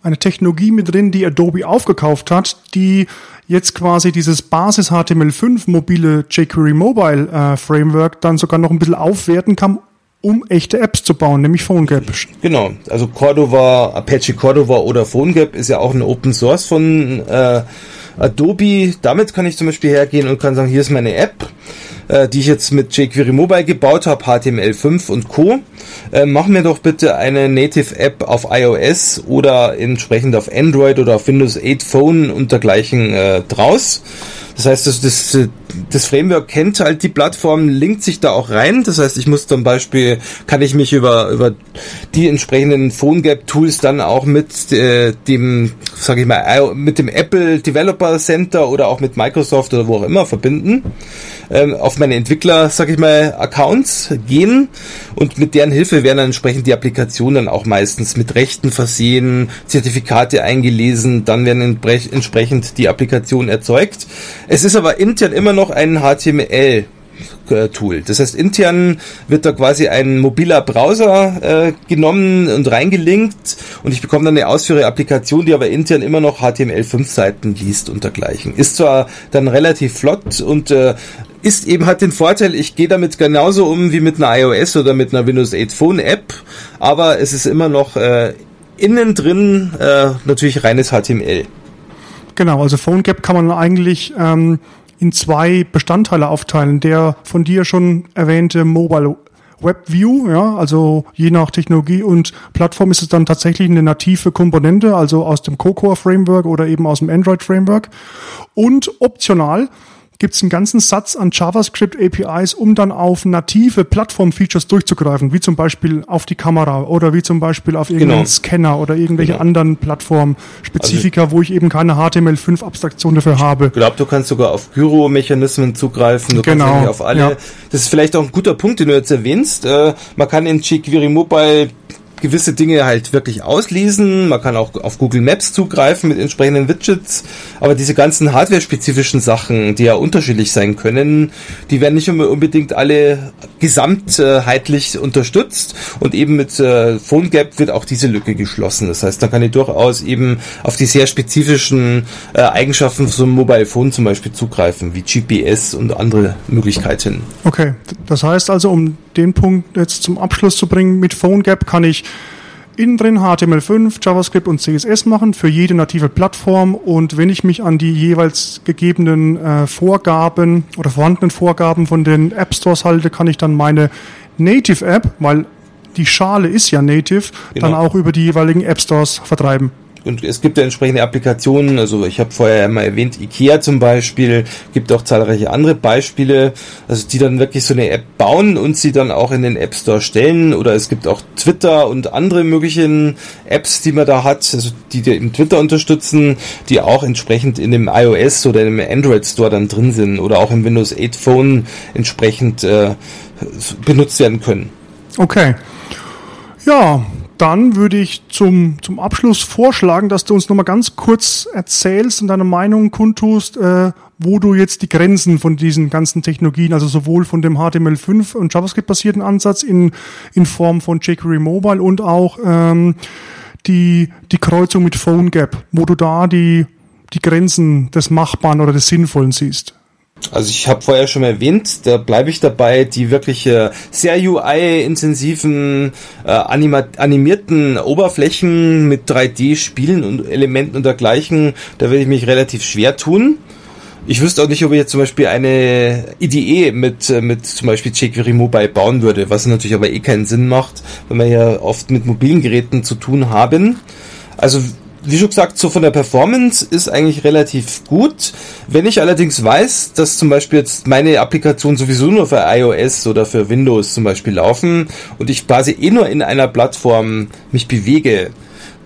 eine Technologie mit drin, die Adobe aufgekauft hat, die jetzt quasi dieses Basis HTML5 mobile jQuery Mobile äh, Framework dann sogar noch ein bisschen aufwerten kann, um echte Apps zu bauen, nämlich PhoneGap. Genau, also Cordova, Apache Cordova oder PhoneGap ist ja auch ein Open Source von äh, Adobe. Damit kann ich zum Beispiel hergehen und kann sagen, hier ist meine App äh, die ich jetzt mit jQuery Mobile gebaut habe, HTML5 und Co. Äh, mach mir doch bitte eine Native App auf iOS oder entsprechend auf Android oder auf Windows 8 Phone und dergleichen äh, draus. Das heißt, das, das, das Framework kennt halt die Plattform, linkt sich da auch rein. Das heißt, ich muss zum Beispiel, kann ich mich über, über die entsprechenden PhoneGap Tools dann auch mit äh, dem, sage ich mal, mit dem Apple Developer Center oder auch mit Microsoft oder wo auch immer verbinden ähm, auf meine Entwickler, sag ich mal, Accounts gehen und mit deren Hilfe werden dann entsprechend die Applikationen auch meistens mit Rechten versehen, Zertifikate eingelesen, dann werden entsprechend die Applikationen erzeugt. Es ist aber intern immer noch ein HTML Tool. Das heißt, intern wird da quasi ein mobiler Browser äh, genommen und reingelinkt und ich bekomme dann eine ausführende Applikation, die aber intern immer noch HTML5-Seiten liest und dergleichen. Ist zwar dann relativ flott und äh, ist eben hat den Vorteil, ich gehe damit genauso um wie mit einer iOS oder mit einer Windows 8 Phone App, aber es ist immer noch äh, innen drin äh, natürlich reines HTML. Genau, also PhoneGap kann man eigentlich ähm, in zwei Bestandteile aufteilen. Der von dir schon erwähnte Mobile Web View, ja, also je nach Technologie und Plattform ist es dann tatsächlich eine native Komponente, also aus dem Cocoa Framework oder eben aus dem Android Framework. Und optional gibt es einen ganzen Satz an JavaScript-APIs, um dann auf native Plattform-Features durchzugreifen, wie zum Beispiel auf die Kamera oder wie zum Beispiel auf irgendeinen genau. Scanner oder irgendwelche genau. anderen Plattform-Spezifika, also, wo ich eben keine HTML5-Abstraktion dafür habe. Ich glaube, du kannst sogar auf Gyro-Mechanismen zugreifen, du genau. auf alle. Ja. Das ist vielleicht auch ein guter Punkt, den du jetzt erwähnst. Äh, man kann in jQuery Mobile gewisse Dinge halt wirklich auslesen. Man kann auch auf Google Maps zugreifen mit entsprechenden Widgets. Aber diese ganzen hardware-spezifischen Sachen, die ja unterschiedlich sein können, die werden nicht unbedingt alle gesamtheitlich unterstützt. Und eben mit äh, PhoneGap wird auch diese Lücke geschlossen. Das heißt, da kann ich durchaus eben auf die sehr spezifischen äh, Eigenschaften von so einem Mobile Phone zum Beispiel zugreifen, wie GPS und andere Möglichkeiten. Okay, das heißt also, um den Punkt jetzt zum Abschluss zu bringen, mit PhoneGap kann ich innen drin HTML5, JavaScript und CSS machen für jede native Plattform und wenn ich mich an die jeweils gegebenen äh, Vorgaben oder vorhandenen Vorgaben von den App Stores halte, kann ich dann meine Native App, weil die Schale ist ja native, genau. dann auch über die jeweiligen App Stores vertreiben. Und es gibt ja entsprechende Applikationen, also ich habe vorher mal erwähnt, IKEA zum Beispiel, gibt auch zahlreiche andere Beispiele, also die dann wirklich so eine App bauen und sie dann auch in den App Store stellen. Oder es gibt auch Twitter und andere möglichen Apps, die man da hat, also die im Twitter unterstützen, die auch entsprechend in dem iOS oder im Android Store dann drin sind oder auch im Windows 8 Phone entsprechend äh, benutzt werden können. Okay. Ja, dann würde ich zum, zum Abschluss vorschlagen, dass du uns nochmal ganz kurz erzählst und deine Meinung kundtust, äh, wo du jetzt die Grenzen von diesen ganzen Technologien, also sowohl von dem HTML5 und JavaScript-basierten Ansatz in, in Form von jQuery Mobile und auch ähm, die, die Kreuzung mit PhoneGap, wo du da die, die Grenzen des Machbaren oder des Sinnvollen siehst. Also ich habe vorher schon erwähnt, da bleibe ich dabei, die wirklich äh, sehr UI-intensiven, äh, animierten Oberflächen mit 3D-Spielen und Elementen und dergleichen, da würde ich mich relativ schwer tun. Ich wüsste auch nicht, ob ich jetzt zum Beispiel eine IDE mit, äh, mit zum Beispiel jQuery Mobile bauen würde, was natürlich aber eh keinen Sinn macht, wenn wir ja oft mit mobilen Geräten zu tun haben. Also wie schon gesagt, so von der Performance ist eigentlich relativ gut. Wenn ich allerdings weiß, dass zum Beispiel jetzt meine Applikationen sowieso nur für iOS oder für Windows zum Beispiel laufen und ich quasi eh nur in einer Plattform mich bewege,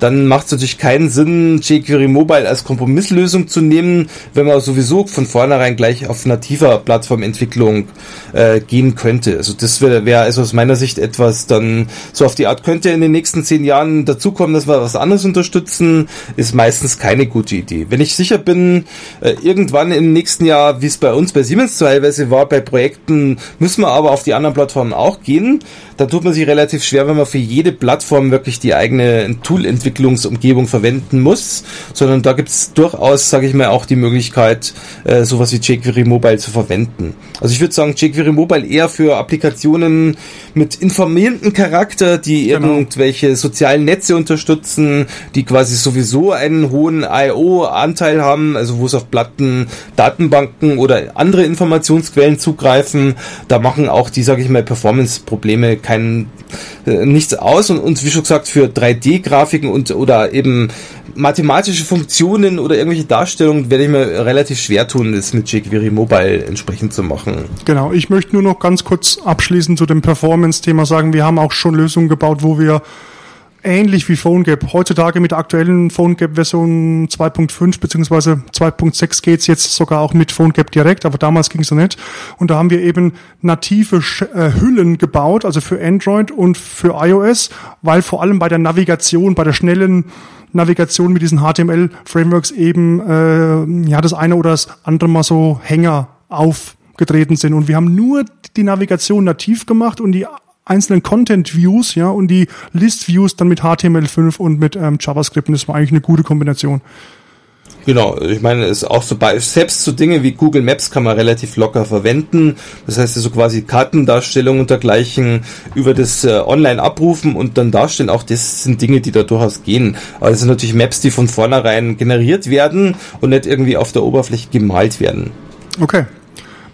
dann macht es natürlich keinen Sinn, jQuery Mobile als Kompromisslösung zu nehmen, wenn man sowieso von vornherein gleich auf nativer Plattformentwicklung äh, gehen könnte. Also das wäre wär also aus meiner Sicht etwas dann so auf die Art könnte in den nächsten zehn Jahren dazukommen, dass wir was anderes unterstützen, ist meistens keine gute Idee. Wenn ich sicher bin, äh, irgendwann im nächsten Jahr, wie es bei uns bei Siemens teilweise war, bei Projekten müssen wir aber auf die anderen Plattformen auch gehen, dann tut man sich relativ schwer, wenn man für jede Plattform wirklich die eigene Tool entwickelt Entwicklungsumgebung verwenden muss, sondern da gibt es durchaus, sage ich mal, auch die Möglichkeit, äh, sowas wie jQuery Mobile zu verwenden. Also ich würde sagen, jQuery Mobile eher für Applikationen mit informierenden Charakter, die genau. irgendwelche sozialen Netze unterstützen, die quasi sowieso einen hohen I.O.-Anteil haben, also wo es auf Platten, Datenbanken oder andere Informationsquellen zugreifen. Da machen auch die, sage ich mal, Performance-Probleme keinen äh, nichts aus und, und wie schon gesagt für 3D-Grafiken und oder eben mathematische Funktionen oder irgendwelche Darstellungen werde ich mir relativ schwer tun, das mit jQuery Mobile entsprechend zu machen. Genau, ich möchte nur noch ganz kurz abschließend zu dem Performance-Thema sagen, wir haben auch schon Lösungen gebaut, wo wir ähnlich wie PhoneGap. Heutzutage mit der aktuellen PhoneGap-Version 2.5 bzw. 2.6 geht's jetzt sogar auch mit PhoneGap direkt, aber damals ging's noch nicht. Und da haben wir eben native äh, Hüllen gebaut, also für Android und für iOS, weil vor allem bei der Navigation, bei der schnellen Navigation mit diesen HTML-Frameworks eben äh, ja das eine oder das andere mal so Hänger aufgetreten sind. Und wir haben nur die Navigation nativ gemacht und die einzelnen Content Views, ja, und die List Views dann mit HTML5 und mit ähm, JavaScript. Und das war eigentlich eine gute Kombination. Genau, ich meine, es ist auch so bei, selbst so Dinge wie Google Maps kann man relativ locker verwenden. Das heißt, so also quasi Kartendarstellung und dergleichen über das äh, Online abrufen und dann darstellen. Auch das sind Dinge, die da durchaus gehen. Aber das sind natürlich Maps, die von vornherein generiert werden und nicht irgendwie auf der Oberfläche gemalt werden. Okay.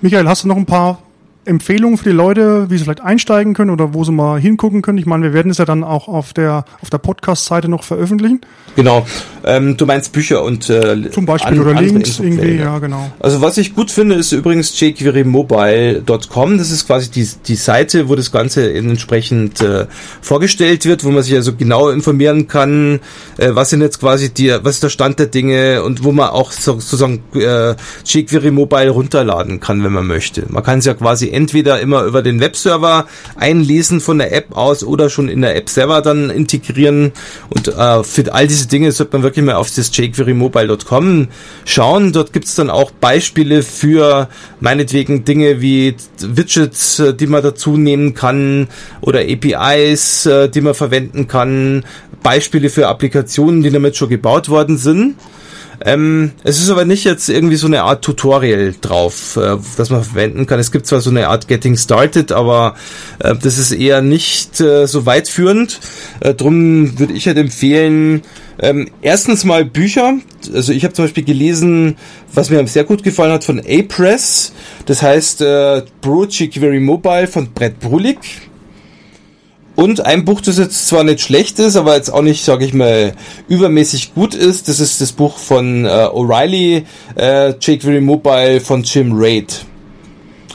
Michael, hast du noch ein paar Empfehlungen für die Leute, wie sie vielleicht einsteigen können oder wo sie mal hingucken können? Ich meine, wir werden es ja dann auch auf der auf der Podcast-Seite noch veröffentlichen. Genau. Ähm, du meinst Bücher und äh, zum Beispiel an, oder Links irgendwie, ja genau. Also was ich gut finde, ist übrigens jQueryMobile.com. Das ist quasi die die Seite, wo das Ganze entsprechend äh, vorgestellt wird, wo man sich also genau informieren kann, äh, was sind jetzt quasi die, was ist der Stand der Dinge und wo man auch sozusagen äh, jQuery Mobile runterladen kann, wenn man möchte. Man kann es ja quasi entweder immer über den Webserver einlesen von der App aus oder schon in der App selber dann integrieren. Und äh, für all diese Dinge sollte man wirklich mal auf das jquerymobile.com schauen. Dort gibt es dann auch Beispiele für meinetwegen Dinge wie Widgets, äh, die man dazu nehmen kann oder APIs, äh, die man verwenden kann, Beispiele für Applikationen, die damit schon gebaut worden sind. Ähm, es ist aber nicht jetzt irgendwie so eine Art Tutorial drauf, äh, das man verwenden kann. Es gibt zwar so eine Art Getting Started, aber äh, das ist eher nicht äh, so weitführend. Äh, drum würde ich halt empfehlen, ähm, erstens mal Bücher. Also ich habe zum Beispiel gelesen, was mir sehr gut gefallen hat von A-Press. Das heißt äh, Bro jQuery Mobile von Brett Brulig und ein Buch, das jetzt zwar nicht schlecht ist, aber jetzt auch nicht, sage ich mal, übermäßig gut ist, das ist das Buch von äh, O'Reilly, äh, jQuery Mobile von Jim Raid.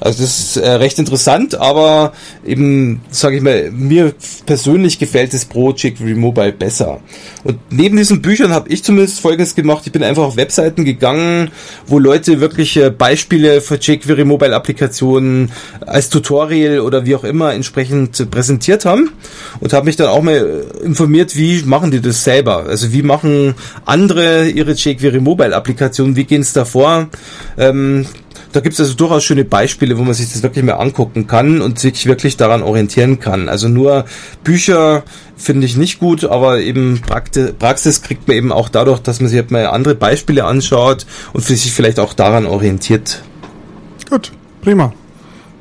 Also das ist äh, recht interessant, aber eben, sage ich mal, mir persönlich gefällt das Pro jQuery Mobile besser. Und neben diesen Büchern habe ich zumindest Folgendes gemacht. Ich bin einfach auf Webseiten gegangen, wo Leute wirklich äh, Beispiele für jQuery Mobile Applikationen als Tutorial oder wie auch immer entsprechend präsentiert haben und habe mich dann auch mal informiert, wie machen die das selber? Also wie machen andere ihre jQuery Mobile Applikationen? Wie gehen es da vor? Ähm, da gibt es also durchaus schöne Beispiele, wo man sich das wirklich mal angucken kann und sich wirklich daran orientieren kann. Also nur Bücher finde ich nicht gut, aber eben Praxis kriegt man eben auch dadurch, dass man sich halt mal andere Beispiele anschaut und sich vielleicht auch daran orientiert. Gut, prima.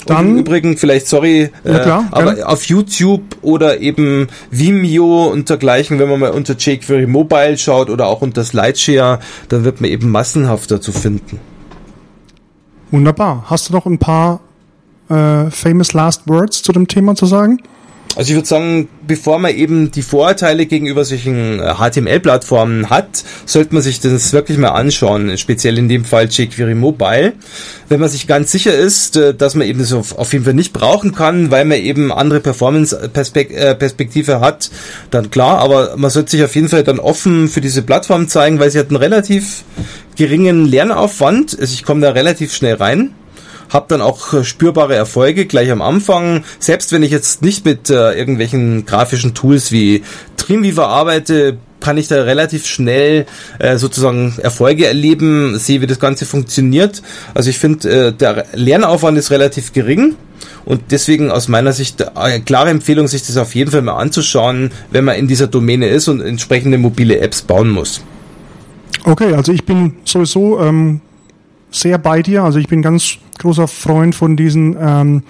Dann und im Übrigen vielleicht, sorry, ja, klar, äh, aber auf YouTube oder eben Vimeo und dergleichen, wenn man mal unter jQuery Mobile schaut oder auch unter Slideshare, dann wird man eben massenhafter zu finden. Wunderbar. Hast du noch ein paar äh, famous last words zu dem Thema zu sagen? Also ich würde sagen, bevor man eben die Vorurteile gegenüber solchen HTML-Plattformen äh, hat, sollte man sich das wirklich mal anschauen, speziell in dem Fall jQuery Mobile. Wenn man sich ganz sicher ist, äh, dass man eben das auf jeden Fall nicht brauchen kann, weil man eben andere Performance-Perspektive äh, hat, dann klar, aber man sollte sich auf jeden Fall dann offen für diese Plattform zeigen, weil sie hat einen relativ geringen Lernaufwand. Also ich komme da relativ schnell rein habe dann auch äh, spürbare Erfolge gleich am Anfang. Selbst wenn ich jetzt nicht mit äh, irgendwelchen grafischen Tools wie Dreamweaver arbeite, kann ich da relativ schnell äh, sozusagen Erfolge erleben, sehe, wie das Ganze funktioniert. Also ich finde, äh, der Lernaufwand ist relativ gering. Und deswegen aus meiner Sicht eine klare Empfehlung, sich das auf jeden Fall mal anzuschauen, wenn man in dieser Domäne ist und entsprechende mobile Apps bauen muss. Okay, also ich bin sowieso ähm, sehr bei dir. Also ich bin ganz großer Freund von diesen ähm,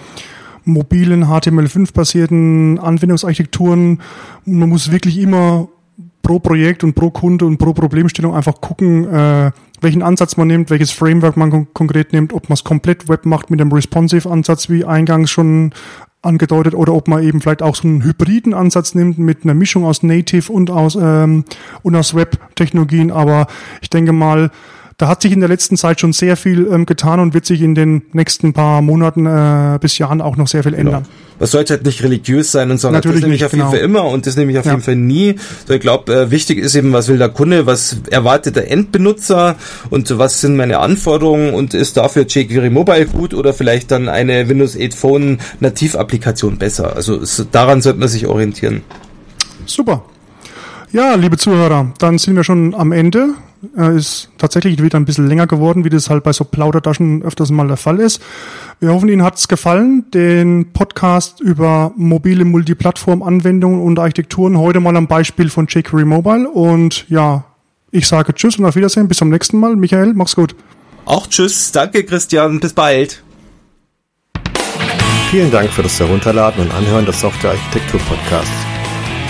mobilen HTML5-basierten Anwendungsarchitekturen. Man muss wirklich immer pro Projekt und pro Kunde und pro Problemstellung einfach gucken, äh, welchen Ansatz man nimmt, welches Framework man kon konkret nimmt, ob man es komplett Web macht mit einem Responsive-Ansatz, wie eingangs schon angedeutet, oder ob man eben vielleicht auch so einen hybriden Ansatz nimmt mit einer Mischung aus Native und aus ähm, und aus Web-Technologien. Aber ich denke mal, da hat sich in der letzten Zeit schon sehr viel ähm, getan und wird sich in den nächsten paar Monaten äh, bis Jahren auch noch sehr viel genau. ändern. Man sollte halt nicht religiös sein und sagen, Natürlich das nehme ich auf jeden genau. Fall immer und das nehme ich auf ja. jeden Fall nie. So, ich glaube, äh, wichtig ist eben, was will der Kunde, was erwartet der Endbenutzer und was sind meine Anforderungen und ist dafür jQuery Mobile gut oder vielleicht dann eine Windows 8 Phone Nativapplikation besser. Also es, daran sollte man sich orientieren. Super. Ja, liebe Zuhörer, dann sind wir schon am Ende äh, ist tatsächlich wieder ein bisschen länger geworden, wie das halt bei so Plaudertaschen öfters mal der Fall ist. Wir hoffen, Ihnen hat es gefallen, den Podcast über mobile Multiplattform-Anwendungen und Architekturen heute mal am Beispiel von jQuery Mobile. Und ja, ich sage Tschüss und auf Wiedersehen. Bis zum nächsten Mal. Michael, mach's gut. Auch Tschüss. Danke, Christian. Bis bald. Vielen Dank für das Herunterladen und Anhören des Software Architektur Podcasts.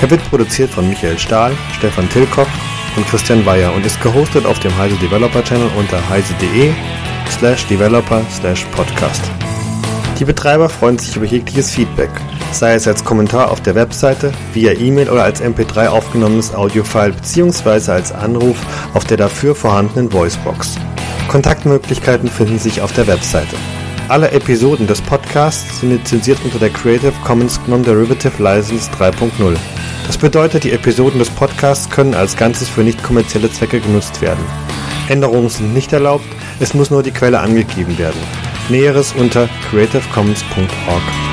Er wird produziert von Michael Stahl, Stefan Tilkoff und Christian Weyer und ist gehostet auf dem Heise Developer Channel unter heise.de slash developer slash podcast. Die Betreiber freuen sich über jegliches Feedback, sei es als Kommentar auf der Webseite, via E-Mail oder als MP3 aufgenommenes Audiofile bzw. als Anruf auf der dafür vorhandenen Voicebox. Kontaktmöglichkeiten finden sich auf der Webseite. Alle Episoden des Podcasts sind lizenziert unter der Creative Commons Non-Derivative License 3.0. Das bedeutet, die Episoden des Podcasts können als Ganzes für nicht kommerzielle Zwecke genutzt werden. Änderungen sind nicht erlaubt, es muss nur die Quelle angegeben werden. Näheres unter creativecommons.org.